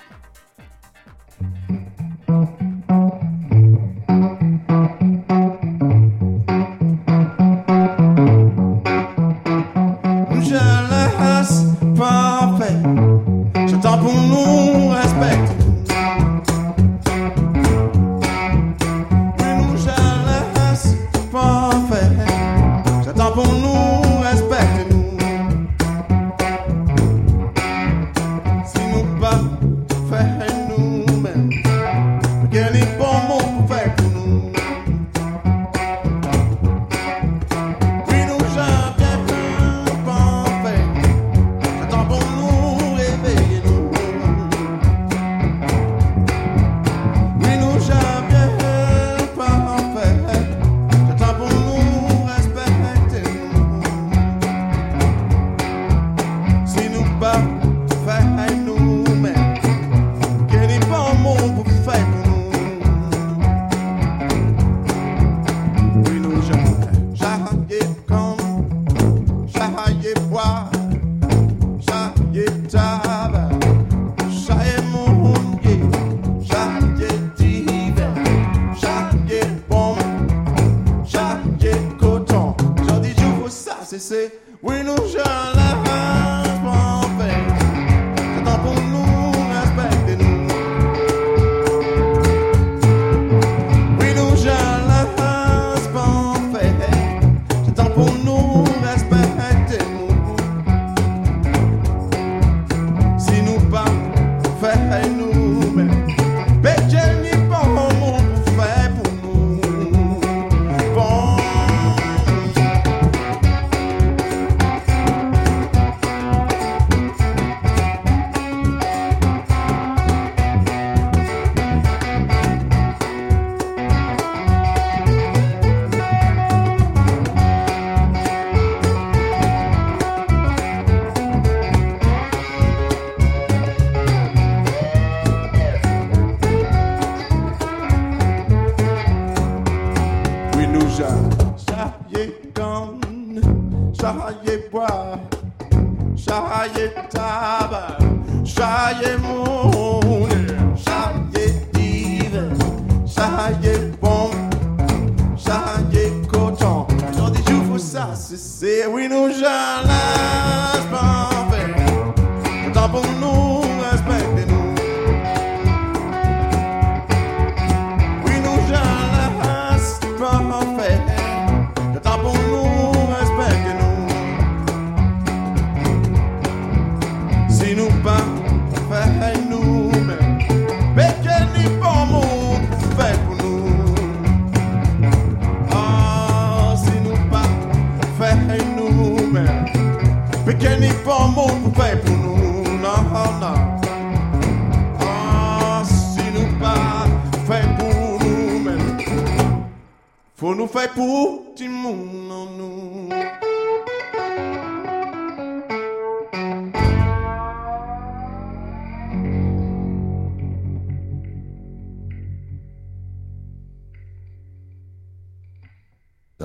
Say we.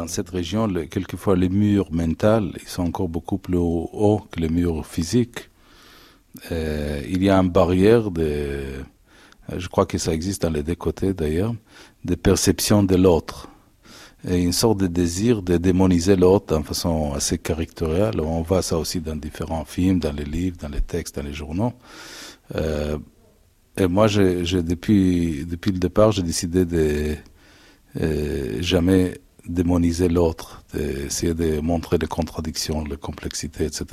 Cette région, quelquefois les murs mentaux, ils sont encore beaucoup plus hauts que les murs physiques. Euh, il y a une barrière de, je crois que ça existe dans les deux côtés d'ailleurs, de perception de l'autre. Et une sorte de désir de démoniser l'autre de façon assez caricaturiale. On voit ça aussi dans différents films, dans les livres, dans les textes, dans les journaux. Euh, et moi, depuis, le départ, j'ai décidé de euh, jamais démoniser l'autre, d'essayer de montrer les contradictions, les complexités, etc.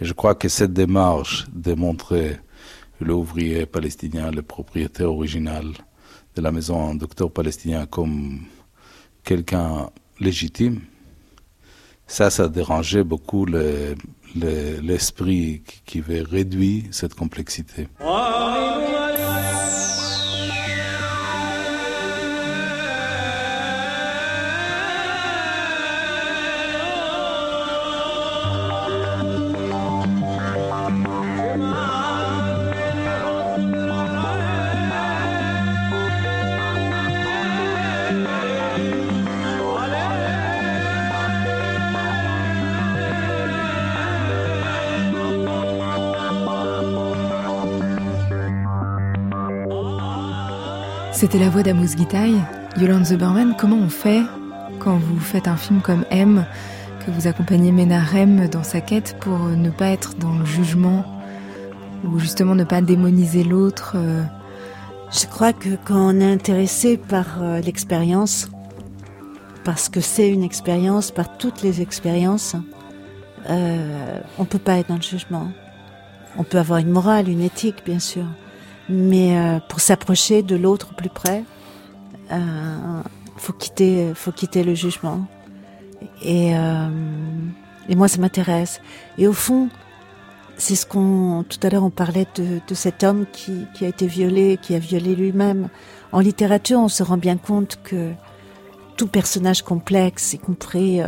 Et je crois que cette démarche de montrer l'ouvrier palestinien, le propriétaire original de la maison, un docteur palestinien, comme quelqu'un légitime, ça, ça dérangeait beaucoup l'esprit qui veut réduire cette complexité. C'était la voix d'Amos Gitaï. Yolande Zeberman, comment on fait quand vous faites un film comme M, que vous accompagnez Ménarem dans sa quête pour ne pas être dans le jugement ou justement ne pas démoniser l'autre euh Je crois que quand on est intéressé par euh, l'expérience, parce que c'est une expérience, par toutes les expériences, euh, on peut pas être dans le jugement. On peut avoir une morale, une éthique, bien sûr mais euh, pour s'approcher de l'autre plus près, euh, faut quitter, faut quitter le jugement. Et, euh, et moi, ça m'intéresse. Et au fond, c'est ce qu'on, tout à l'heure, on parlait de, de cet homme qui, qui, a été violé, qui a violé lui-même. En littérature, on se rend bien compte que tout personnage complexe, y compris, euh,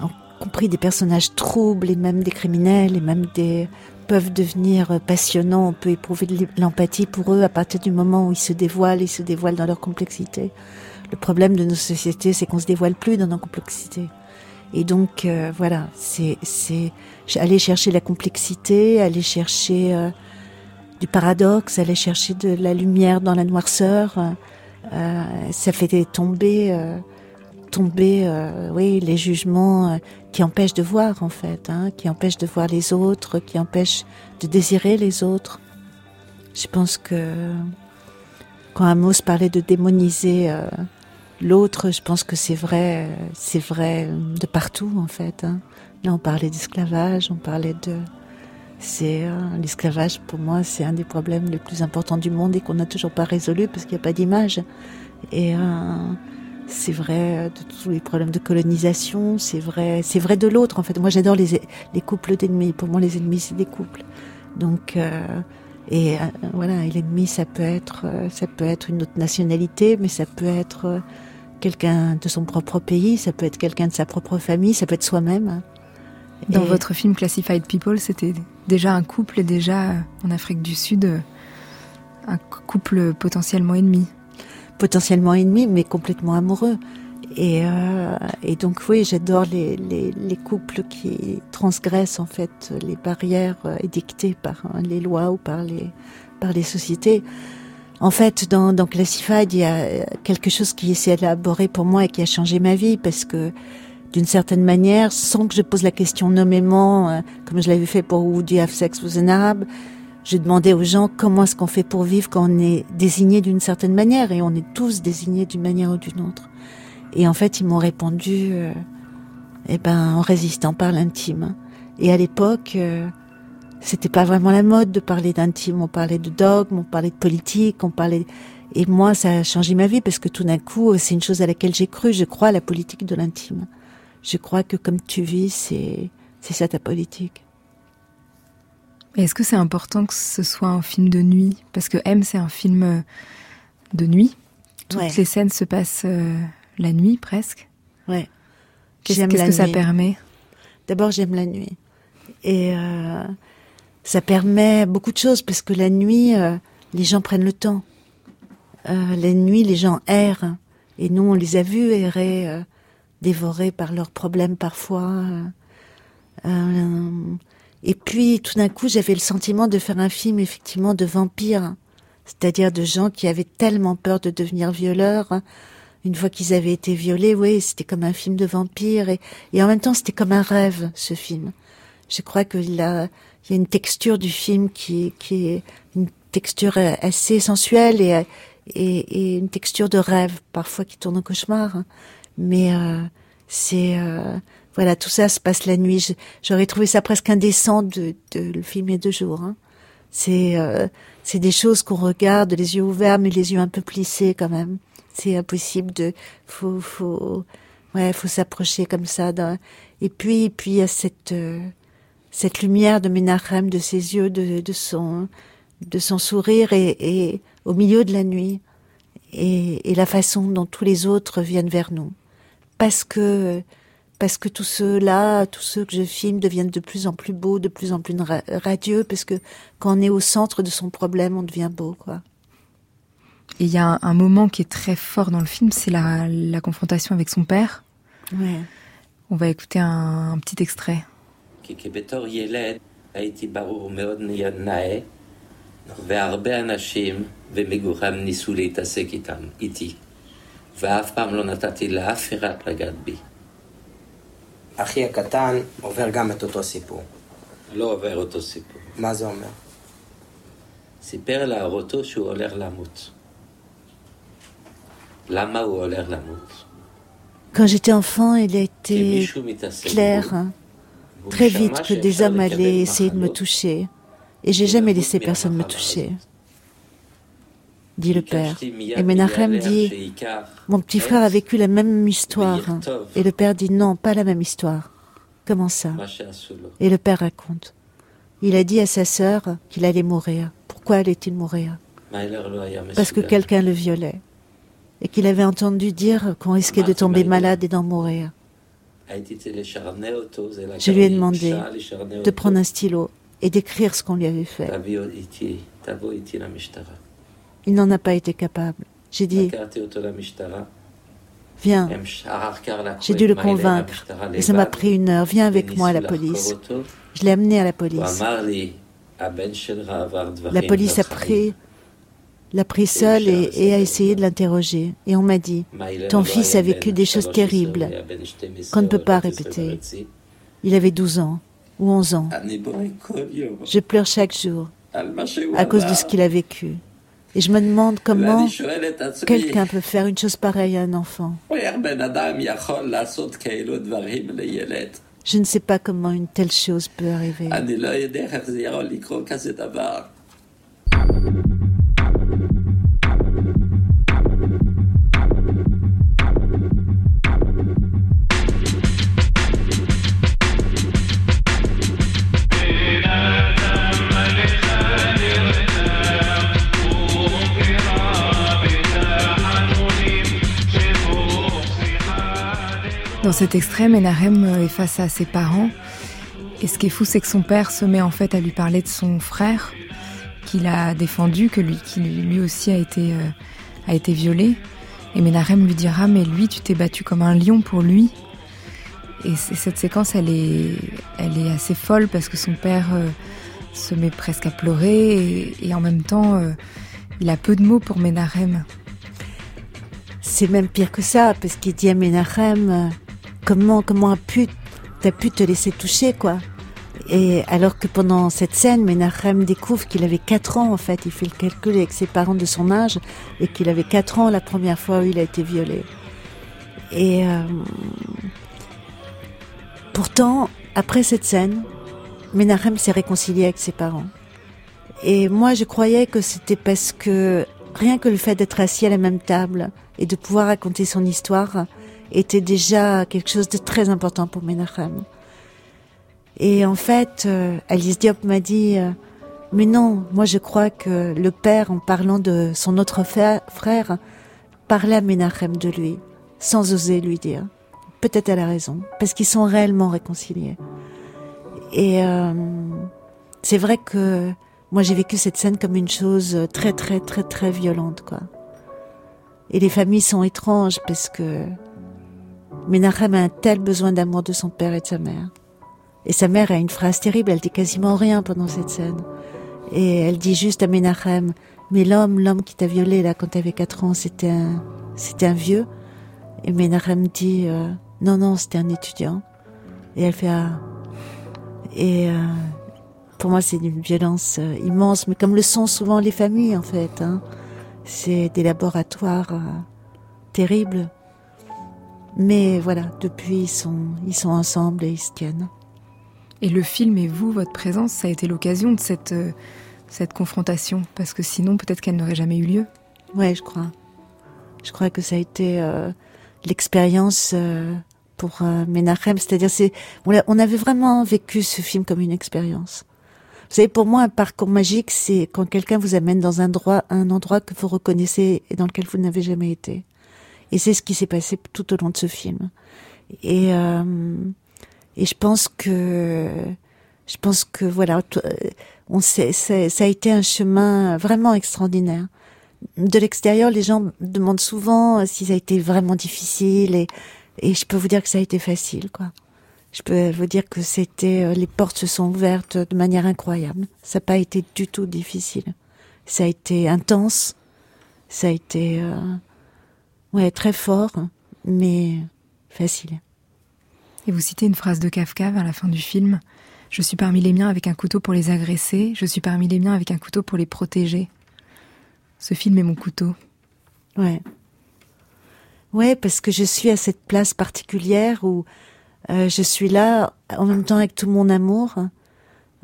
y compris des personnages troubles et même des criminels et même des peuvent devenir passionnants. On peut éprouver de l'empathie pour eux à partir du moment où ils se dévoilent, ils se dévoilent dans leur complexité. Le problème de nos sociétés, c'est qu'on se dévoile plus dans nos complexités. Et donc euh, voilà, c'est aller chercher la complexité, aller chercher euh, du paradoxe, aller chercher de la lumière dans la noirceur. Euh, ça fait tomber tomber, euh, oui, les jugements euh, qui empêchent de voir en fait, hein, qui empêchent de voir les autres, qui empêchent de désirer les autres. Je pense que quand Amos parlait de démoniser euh, l'autre, je pense que c'est vrai, c'est vrai de partout en fait. Hein. Là, on parlait d'esclavage, on parlait de, c'est l'esclavage pour moi, c'est un des problèmes les plus importants du monde et qu'on n'a toujours pas résolu parce qu'il n'y a pas d'image. Et c'est vrai de tous les problèmes de colonisation, c'est vrai, c'est vrai de l'autre en fait. Moi j'adore les, les couples d'ennemis. Pour moi les ennemis c'est des couples. Donc euh, et euh, voilà, et l'ennemi ça peut être euh, ça peut être une autre nationalité, mais ça peut être quelqu'un de son propre pays, ça peut être quelqu'un de sa propre famille, ça peut être soi-même. Dans votre film Classified People, c'était déjà un couple et déjà en Afrique du Sud un couple potentiellement ennemi potentiellement ennemi, mais complètement amoureux. Et, euh, et donc oui, j'adore les, les, les, couples qui transgressent en fait les barrières euh, édictées par hein, les lois ou par les par les sociétés. En fait, dans, dans Classified, il y a quelque chose qui s'est élaboré pour moi et qui a changé ma vie parce que d'une certaine manière, sans que je pose la question nommément, euh, comme je l'avais fait pour Would You Have Sex with an Arab, je demandais aux gens comment est-ce qu'on fait pour vivre quand on est désigné d'une certaine manière et on est tous désignés d'une manière ou d'une autre. Et en fait, ils m'ont répondu, euh, eh ben, en résistant par l'intime. Et à l'époque, euh, c'était pas vraiment la mode de parler d'intime. On parlait de dogme, on parlait de politique, on parlait. Et moi, ça a changé ma vie parce que tout d'un coup, c'est une chose à laquelle j'ai cru. Je crois à la politique de l'intime. Je crois que comme tu vis, c'est c'est ça ta politique. Est-ce que c'est important que ce soit un film de nuit? Parce que M, c'est un film euh, de nuit. Toutes les scènes se passent euh, la nuit presque. Ouais. Qu'est-ce que ça permet? D'abord, j'aime la nuit. Et euh, ça permet beaucoup de choses parce que la nuit, les gens prennent le temps. la nuit, les gens errent. Et nous, on les a vus errer, dévorés par leurs problèmes parfois. Et puis, tout d'un coup, j'avais le sentiment de faire un film, effectivement, de vampires. C'est-à-dire de gens qui avaient tellement peur de devenir violeurs. Une fois qu'ils avaient été violés, oui, c'était comme un film de vampires. Et, et en même temps, c'était comme un rêve, ce film. Je crois qu'il a, il y a une texture du film qui, qui est une texture assez sensuelle et, et, et une texture de rêve, parfois qui tourne au cauchemar. Mais euh, c'est... Euh, voilà, tout ça se passe la nuit. J'aurais trouvé ça presque indécent de, le filmer deux jours. Hein. C'est euh, c'est des choses qu'on regarde les yeux ouverts mais les yeux un peu plissés quand même. C'est impossible de faut faut ouais faut s'approcher comme ça. Et puis puis il y a cette euh, cette lumière de Menachem, de ses yeux, de, de son de son sourire et, et au milieu de la nuit et, et la façon dont tous les autres viennent vers nous parce que parce que tous ceux-là, tous ceux que je filme deviennent de plus en plus beaux, de plus en plus radieux, parce que quand on est au centre de son problème, on devient beau, quoi. il y a un, moment qui est très fort dans le film, c'est la, la, confrontation avec son père. Ouais. On va écouter un, un petit extrait. והרבה אנשים ומגורם ניסו להתעסק איתם, איתי. ואף פעם לא נתתי לאף אחד לגעת בי. אחי הקטן עובר גם את אותו סיפור. לא עובר אותו סיפור. מה זה אומר? סיפר לאחותו שהוא הולך למות. למה הוא הולך למות? Quand j'étais enfant, il a été clair très vite que des hommes allaient essayer de me toucher. Et j'ai jamais laissé personne me toucher. dit le père. Et Menachem dit, mon petit frère a vécu la même histoire. Et le père dit, non, pas la même histoire. Comment ça? Et le père raconte. Il a dit à sa sœur qu'il allait mourir. Pourquoi allait-il mourir? Parce que quelqu'un le violait. Et qu'il avait entendu dire qu'on risquait de tomber malade et d'en mourir. Je lui ai demandé de prendre un stylo et d'écrire ce qu'on lui avait fait. Il n'en a pas été capable. J'ai dit, viens. J'ai dû le convaincre. Et ça m'a pris une heure. Viens avec moi à la police. Je l'ai amené à la police. La police a pris, l'a pris seul et, a essayé de l'interroger. Et on m'a dit, ton fils a vécu des choses terribles qu'on ne peut pas répéter. Il avait 12 ans ou 11 ans. Je pleure chaque jour à cause de ce qu'il a vécu. Et je me demande comment quelqu'un peut faire une chose pareille à un enfant. Je ne sais pas comment une telle chose peut arriver. Dans cet extrême, Enarem est face à ses parents. Et ce qui est fou, c'est que son père se met en fait à lui parler de son frère, qu'il a défendu, que lui, qui lui aussi a été, euh, a été violé. Et Menarem lui dira, mais lui, tu t'es battu comme un lion pour lui. Et cette séquence, elle est, elle est assez folle parce que son père euh, se met presque à pleurer et, en même temps, euh, il a peu de mots pour Menarem. C'est même pire que ça, parce qu'il dit à Menachem, comment comment a pu t'as pu te laisser toucher quoi et alors que pendant cette scène, Menachem découvre qu'il avait 4 ans en fait, il fait le calcul avec ses parents de son âge et qu'il avait 4 ans la première fois où il a été violé. Et euh, pourtant, après cette scène, Menachem s'est réconcilié avec ses parents. Et moi, je croyais que c'était parce que rien que le fait d'être assis à la même table et de pouvoir raconter son histoire, était déjà quelque chose de très important pour Menachem. Et en fait, euh, Alice Diop m'a dit, euh, mais non, moi je crois que le père, en parlant de son autre frère, parlait à Menachem de lui, sans oser lui dire. Peut-être elle a raison, parce qu'ils sont réellement réconciliés. Et euh, c'est vrai que moi j'ai vécu cette scène comme une chose très très très très violente, quoi. Et les familles sont étranges parce que Menachem a un tel besoin d'amour de son père et de sa mère. Et sa mère a une phrase terrible, elle dit quasiment rien pendant cette scène. Et elle dit juste à Menachem, mais l'homme, l'homme qui t'a violé là quand t'avais 4 ans, c'était un, c'était un vieux. Et Menachem dit, euh, non, non, c'était un étudiant. Et elle fait, ah. Et euh, pour moi, c'est une violence euh, immense, mais comme le sont souvent les familles en fait. Hein. C'est des laboratoires terribles. Mais voilà, depuis, ils sont, ils sont ensemble et ils se tiennent. Et le film et vous, votre présence, ça a été l'occasion de cette, euh, cette confrontation Parce que sinon, peut-être qu'elle n'aurait jamais eu lieu. Ouais, je crois. Je crois que ça a été euh, l'expérience euh, pour Menachem. C'est-à-dire, c'est, on avait vraiment vécu ce film comme une expérience. Vous savez, pour moi, un parcours magique, c'est quand quelqu'un vous amène dans un, droit, un endroit que vous reconnaissez et dans lequel vous n'avez jamais été. Et c'est ce qui s'est passé tout au long de ce film. Et, euh, je pense que, je pense que voilà, on sait, ça a été un chemin vraiment extraordinaire. De l'extérieur, les gens demandent souvent si ça a été vraiment difficile et, je peux vous dire que ça a été facile, quoi. Je peux vous dire que c'était, euh, les portes se sont ouvertes de manière incroyable. Ça n'a pas été du tout difficile. Ça a été intense. Ça a été, euh, Ouais, très fort, mais facile. Et vous citez une phrase de Kafka vers la fin du film. Je suis parmi les miens avec un couteau pour les agresser, je suis parmi les miens avec un couteau pour les protéger. Ce film est mon couteau. Ouais. Ouais, parce que je suis à cette place particulière où euh, je suis là en même temps avec tout mon amour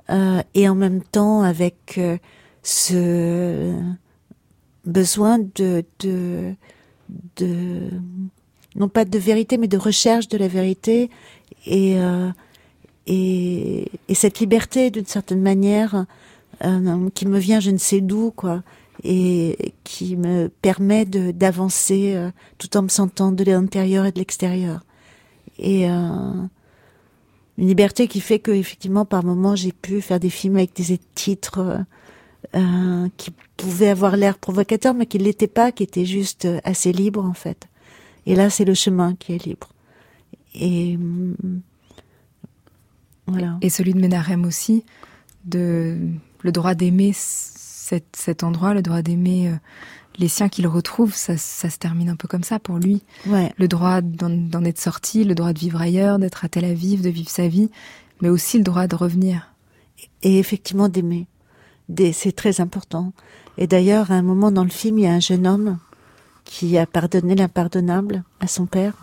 euh, et en même temps avec euh, ce besoin de, de, de, non pas de vérité, mais de recherche de la vérité et, euh, et, et, cette liberté d'une certaine manière euh, qui me vient je ne sais d'où, quoi, et qui me permet d'avancer euh, tout en me sentant de l'intérieur et de l'extérieur. Et une liberté qui fait que effectivement par moments j'ai pu faire des films avec des titres euh, euh qui pouvaient avoir l'air provocateurs mais qui ne l'étaient pas, qui étaient juste assez libres en fait. Et là c'est le chemin qui est libre. Et mm, voilà. Et celui de Menachem aussi, de le droit d'aimer cet, cet, endroit, le droit d'aimer euh, les siens qu'il retrouve, ça, ça, se termine un peu comme ça pour lui. Ouais. Le droit d'en être sorti, le droit de vivre ailleurs, d'être à Tel Aviv, de vivre sa vie, mais aussi le droit de revenir. Et effectivement d'aimer. C'est très important. Et d'ailleurs, à un moment dans le film, il y a un jeune homme qui a pardonné l'impardonnable à son père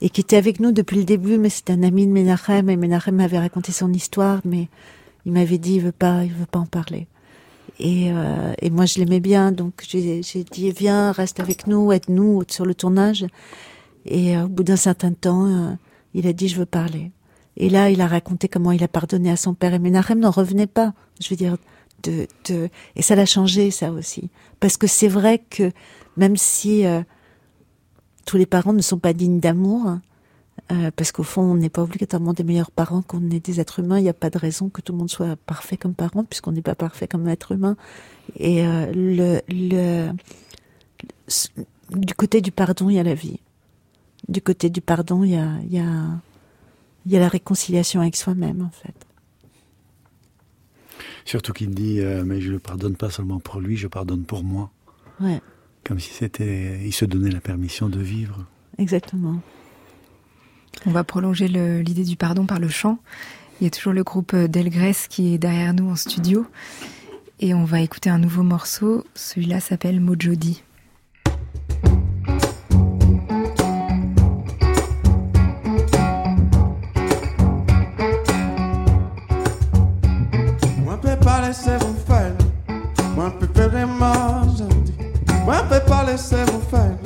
et qui était avec nous depuis le début, mais c'est un ami de Menachem et Menachem m'avait raconté son histoire, mais il m'avait dit il veut pas, il veut pas en parler. Et, euh, moi, je l'aimais bien, donc j'ai dit viens, reste avec nous, aide-nous sur le tournage. Et euh, au bout d'un certain temps, euh, il a dit je veux parler. Et là, il a raconté comment il a pardonné à son père. Et Menachem n'en revenait pas. Je veux dire, de, de... et ça l'a changé, ça aussi, parce que c'est vrai que même si tous les parents ne sont pas dignes d'amour, euh, parce qu'au fond, on n'est pas obligatoirement des meilleurs parents qu'on est des êtres humains. Il n'y a pas de raison que tout le monde soit parfait comme parent, puisqu'on n'est pas parfait comme être humain. Et euh, le, le, du côté du pardon, il y a la vie. Du côté du pardon, il y a, y a, il y a la réconciliation avec soi-même, en fait. Surtout qu'il dit, euh, mais je ne pardonne pas seulement pour lui, je pardonne pour moi. Ouais. Comme si c'était, il se donnait la permission de vivre. Exactement. On va prolonger l'idée du pardon par le chant. Il y a toujours le groupe Delgrès qui est derrière nous en studio. Et on va écouter un nouveau morceau. Celui-là s'appelle Mojodi. Laisser vous faire. Moi, peux vraiment gentil. Moi, peux pas laisser vous faire.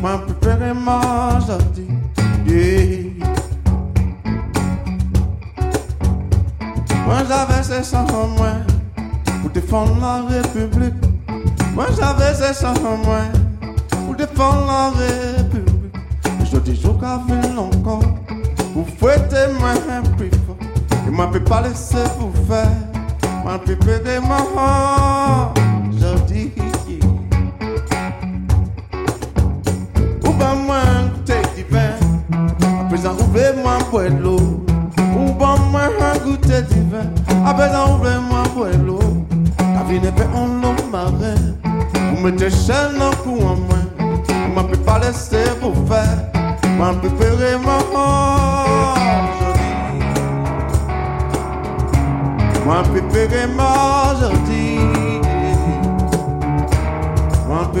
Moi, peux vraiment gentil. Moi j'avais ces sang en moi pour défendre la République. Moi j'avais ces sang en moi pour défendre la République. Je dis je qu'à encore pour fouetter moi un plus fort. Et moi peux pas laisser vous faire. Moi peux péter ma Je dis Ou pas moi t'es divin. À présent ouvrez-moi pour l'eau. Ou pas moi un goûter divin. À présent ouvrez-moi pour l'eau. La vie n'est pas en l'eau marin. Vous mettez chaîne en cou en moi. Moi peut pas laisser vous faire. Moi peut faire ma Moi peut faire ma aujourd'hui. Moi peut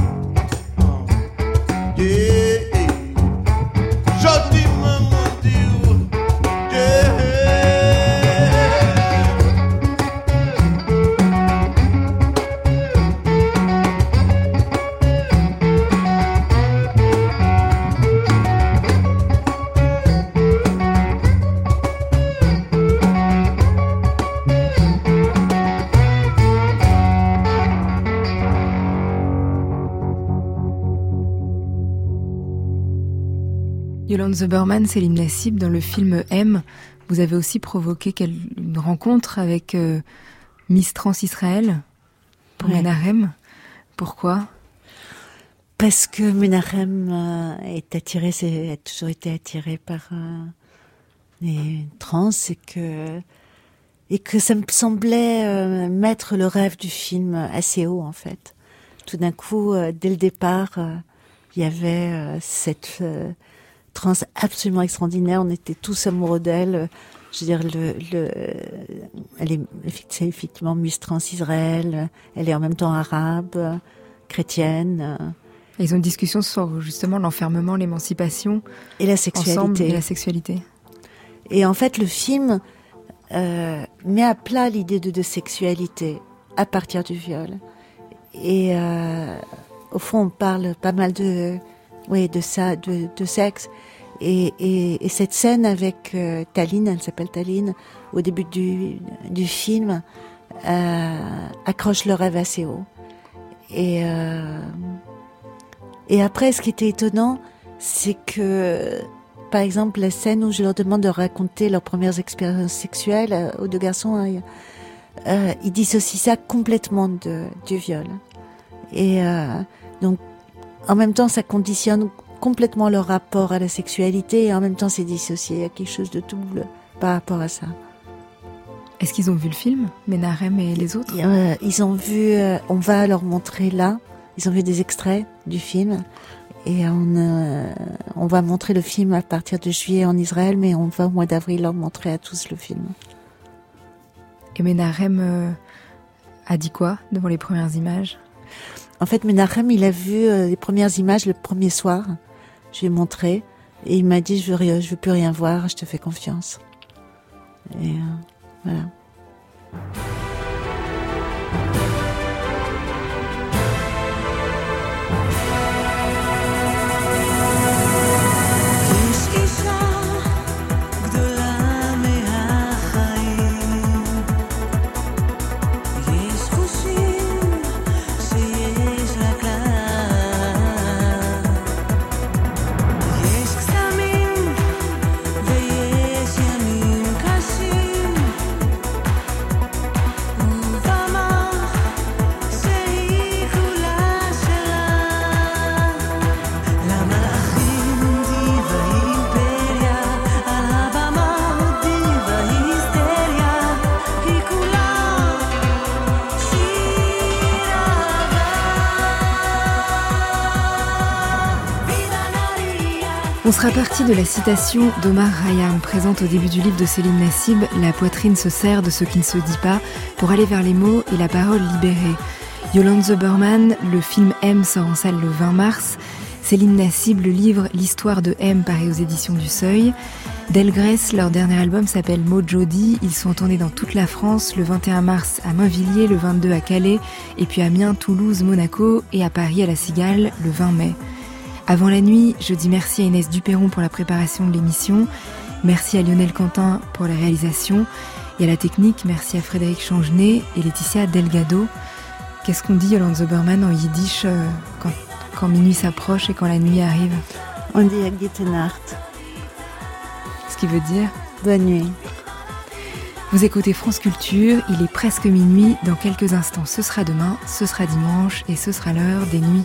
Yolande Zuberman, Céline Nassib, dans le film M, vous avez aussi provoqué une rencontre avec euh, Miss Trans Israël pour Menachem. Pourquoi? Parce que Menachem euh, est attiré, a toujours été attiré par euh, les trans et que et que ça me semblait mettre le rêve du film assez haut en fait. Tout d'un coup, dès le départ, il y avait cette trans absolument extraordinaire. On était tous amoureux d'elle. Je veux dire, le, le, elle est, effectivement Miss Trans Israël. Elle est en même temps arabe, chrétienne. ils ont une discussion sur justement l'enfermement, l'émancipation et la sexualité. et la sexualité. Et en fait, le film euh, met à plat l'idée de, de, sexualité à partir du viol. Et euh, au fond, on parle pas mal de oui, de ça, de, sexe. Et, et, et, cette scène avec euh, Taline, elle s'appelle Taline, au début du, film, euh, accroche le rêve assez haut. Et, euh, et après, ce qui était étonnant, c'est que, par exemple, la scène où je leur demande de raconter leurs premières expériences sexuelles euh, aux deux garçons, hein, ils dissocient ça complètement du viol. Et donc, en même temps, ça conditionne complètement leur rapport à la sexualité et en même temps, c'est dissocié. à quelque chose de double par rapport à ça. Est-ce qu'ils ont vu le film, Ménarem et les autres? Euh, Ils ont vu, euh, on va leur montrer là, ils ont vu des extraits du film et on, euh, on va montrer le film à partir de juillet en Israël, mais on va au mois d'avril leur montrer à tous le film. Et Ménarem a dit quoi devant les premières images? En fait, Menachem, il a vu euh, les premières images le premier soir. Je lui ai montré. Et il m'a dit, je veux, veux plus rien voir, je te fais confiance. Et euh, voilà. On sera parti de la citation d'Omar Rayam présente au début du livre de Céline Nassib, La poitrine se sert de ce qui ne se dit pas, pour aller vers les mots et la parole libérée. Yolande Zuberman, le film M sort en salle le 20 mars. Céline Nassib, le livre L'histoire de M paraît aux éditions du Seuil. Delgrès, leur dernier album s'appelle Mojodi. Ils sont tournés dans toute la France le 21 mars à Mainvilliers, le 22 à Calais, et puis à Amiens, Toulouse, Monaco et à Paris à la Cigale le 20 mai. Avant la nuit, je dis merci à Inès Duperron pour la préparation de l'émission, merci à Lionel Quentin pour la réalisation et à la technique, merci à Frédéric Changenet et Laetitia Delgado. Qu'est-ce qu'on dit Yolande Zoberman en yiddish euh, quand, minuit s'approche et quand la nuit arrive? On dit Gittenart. Ce qui veut dire? Bonne nuit. Vous écoutez France Culture, il est presque minuit, dans quelques instants ce sera demain, ce sera dimanche et ce sera l'heure des nuits.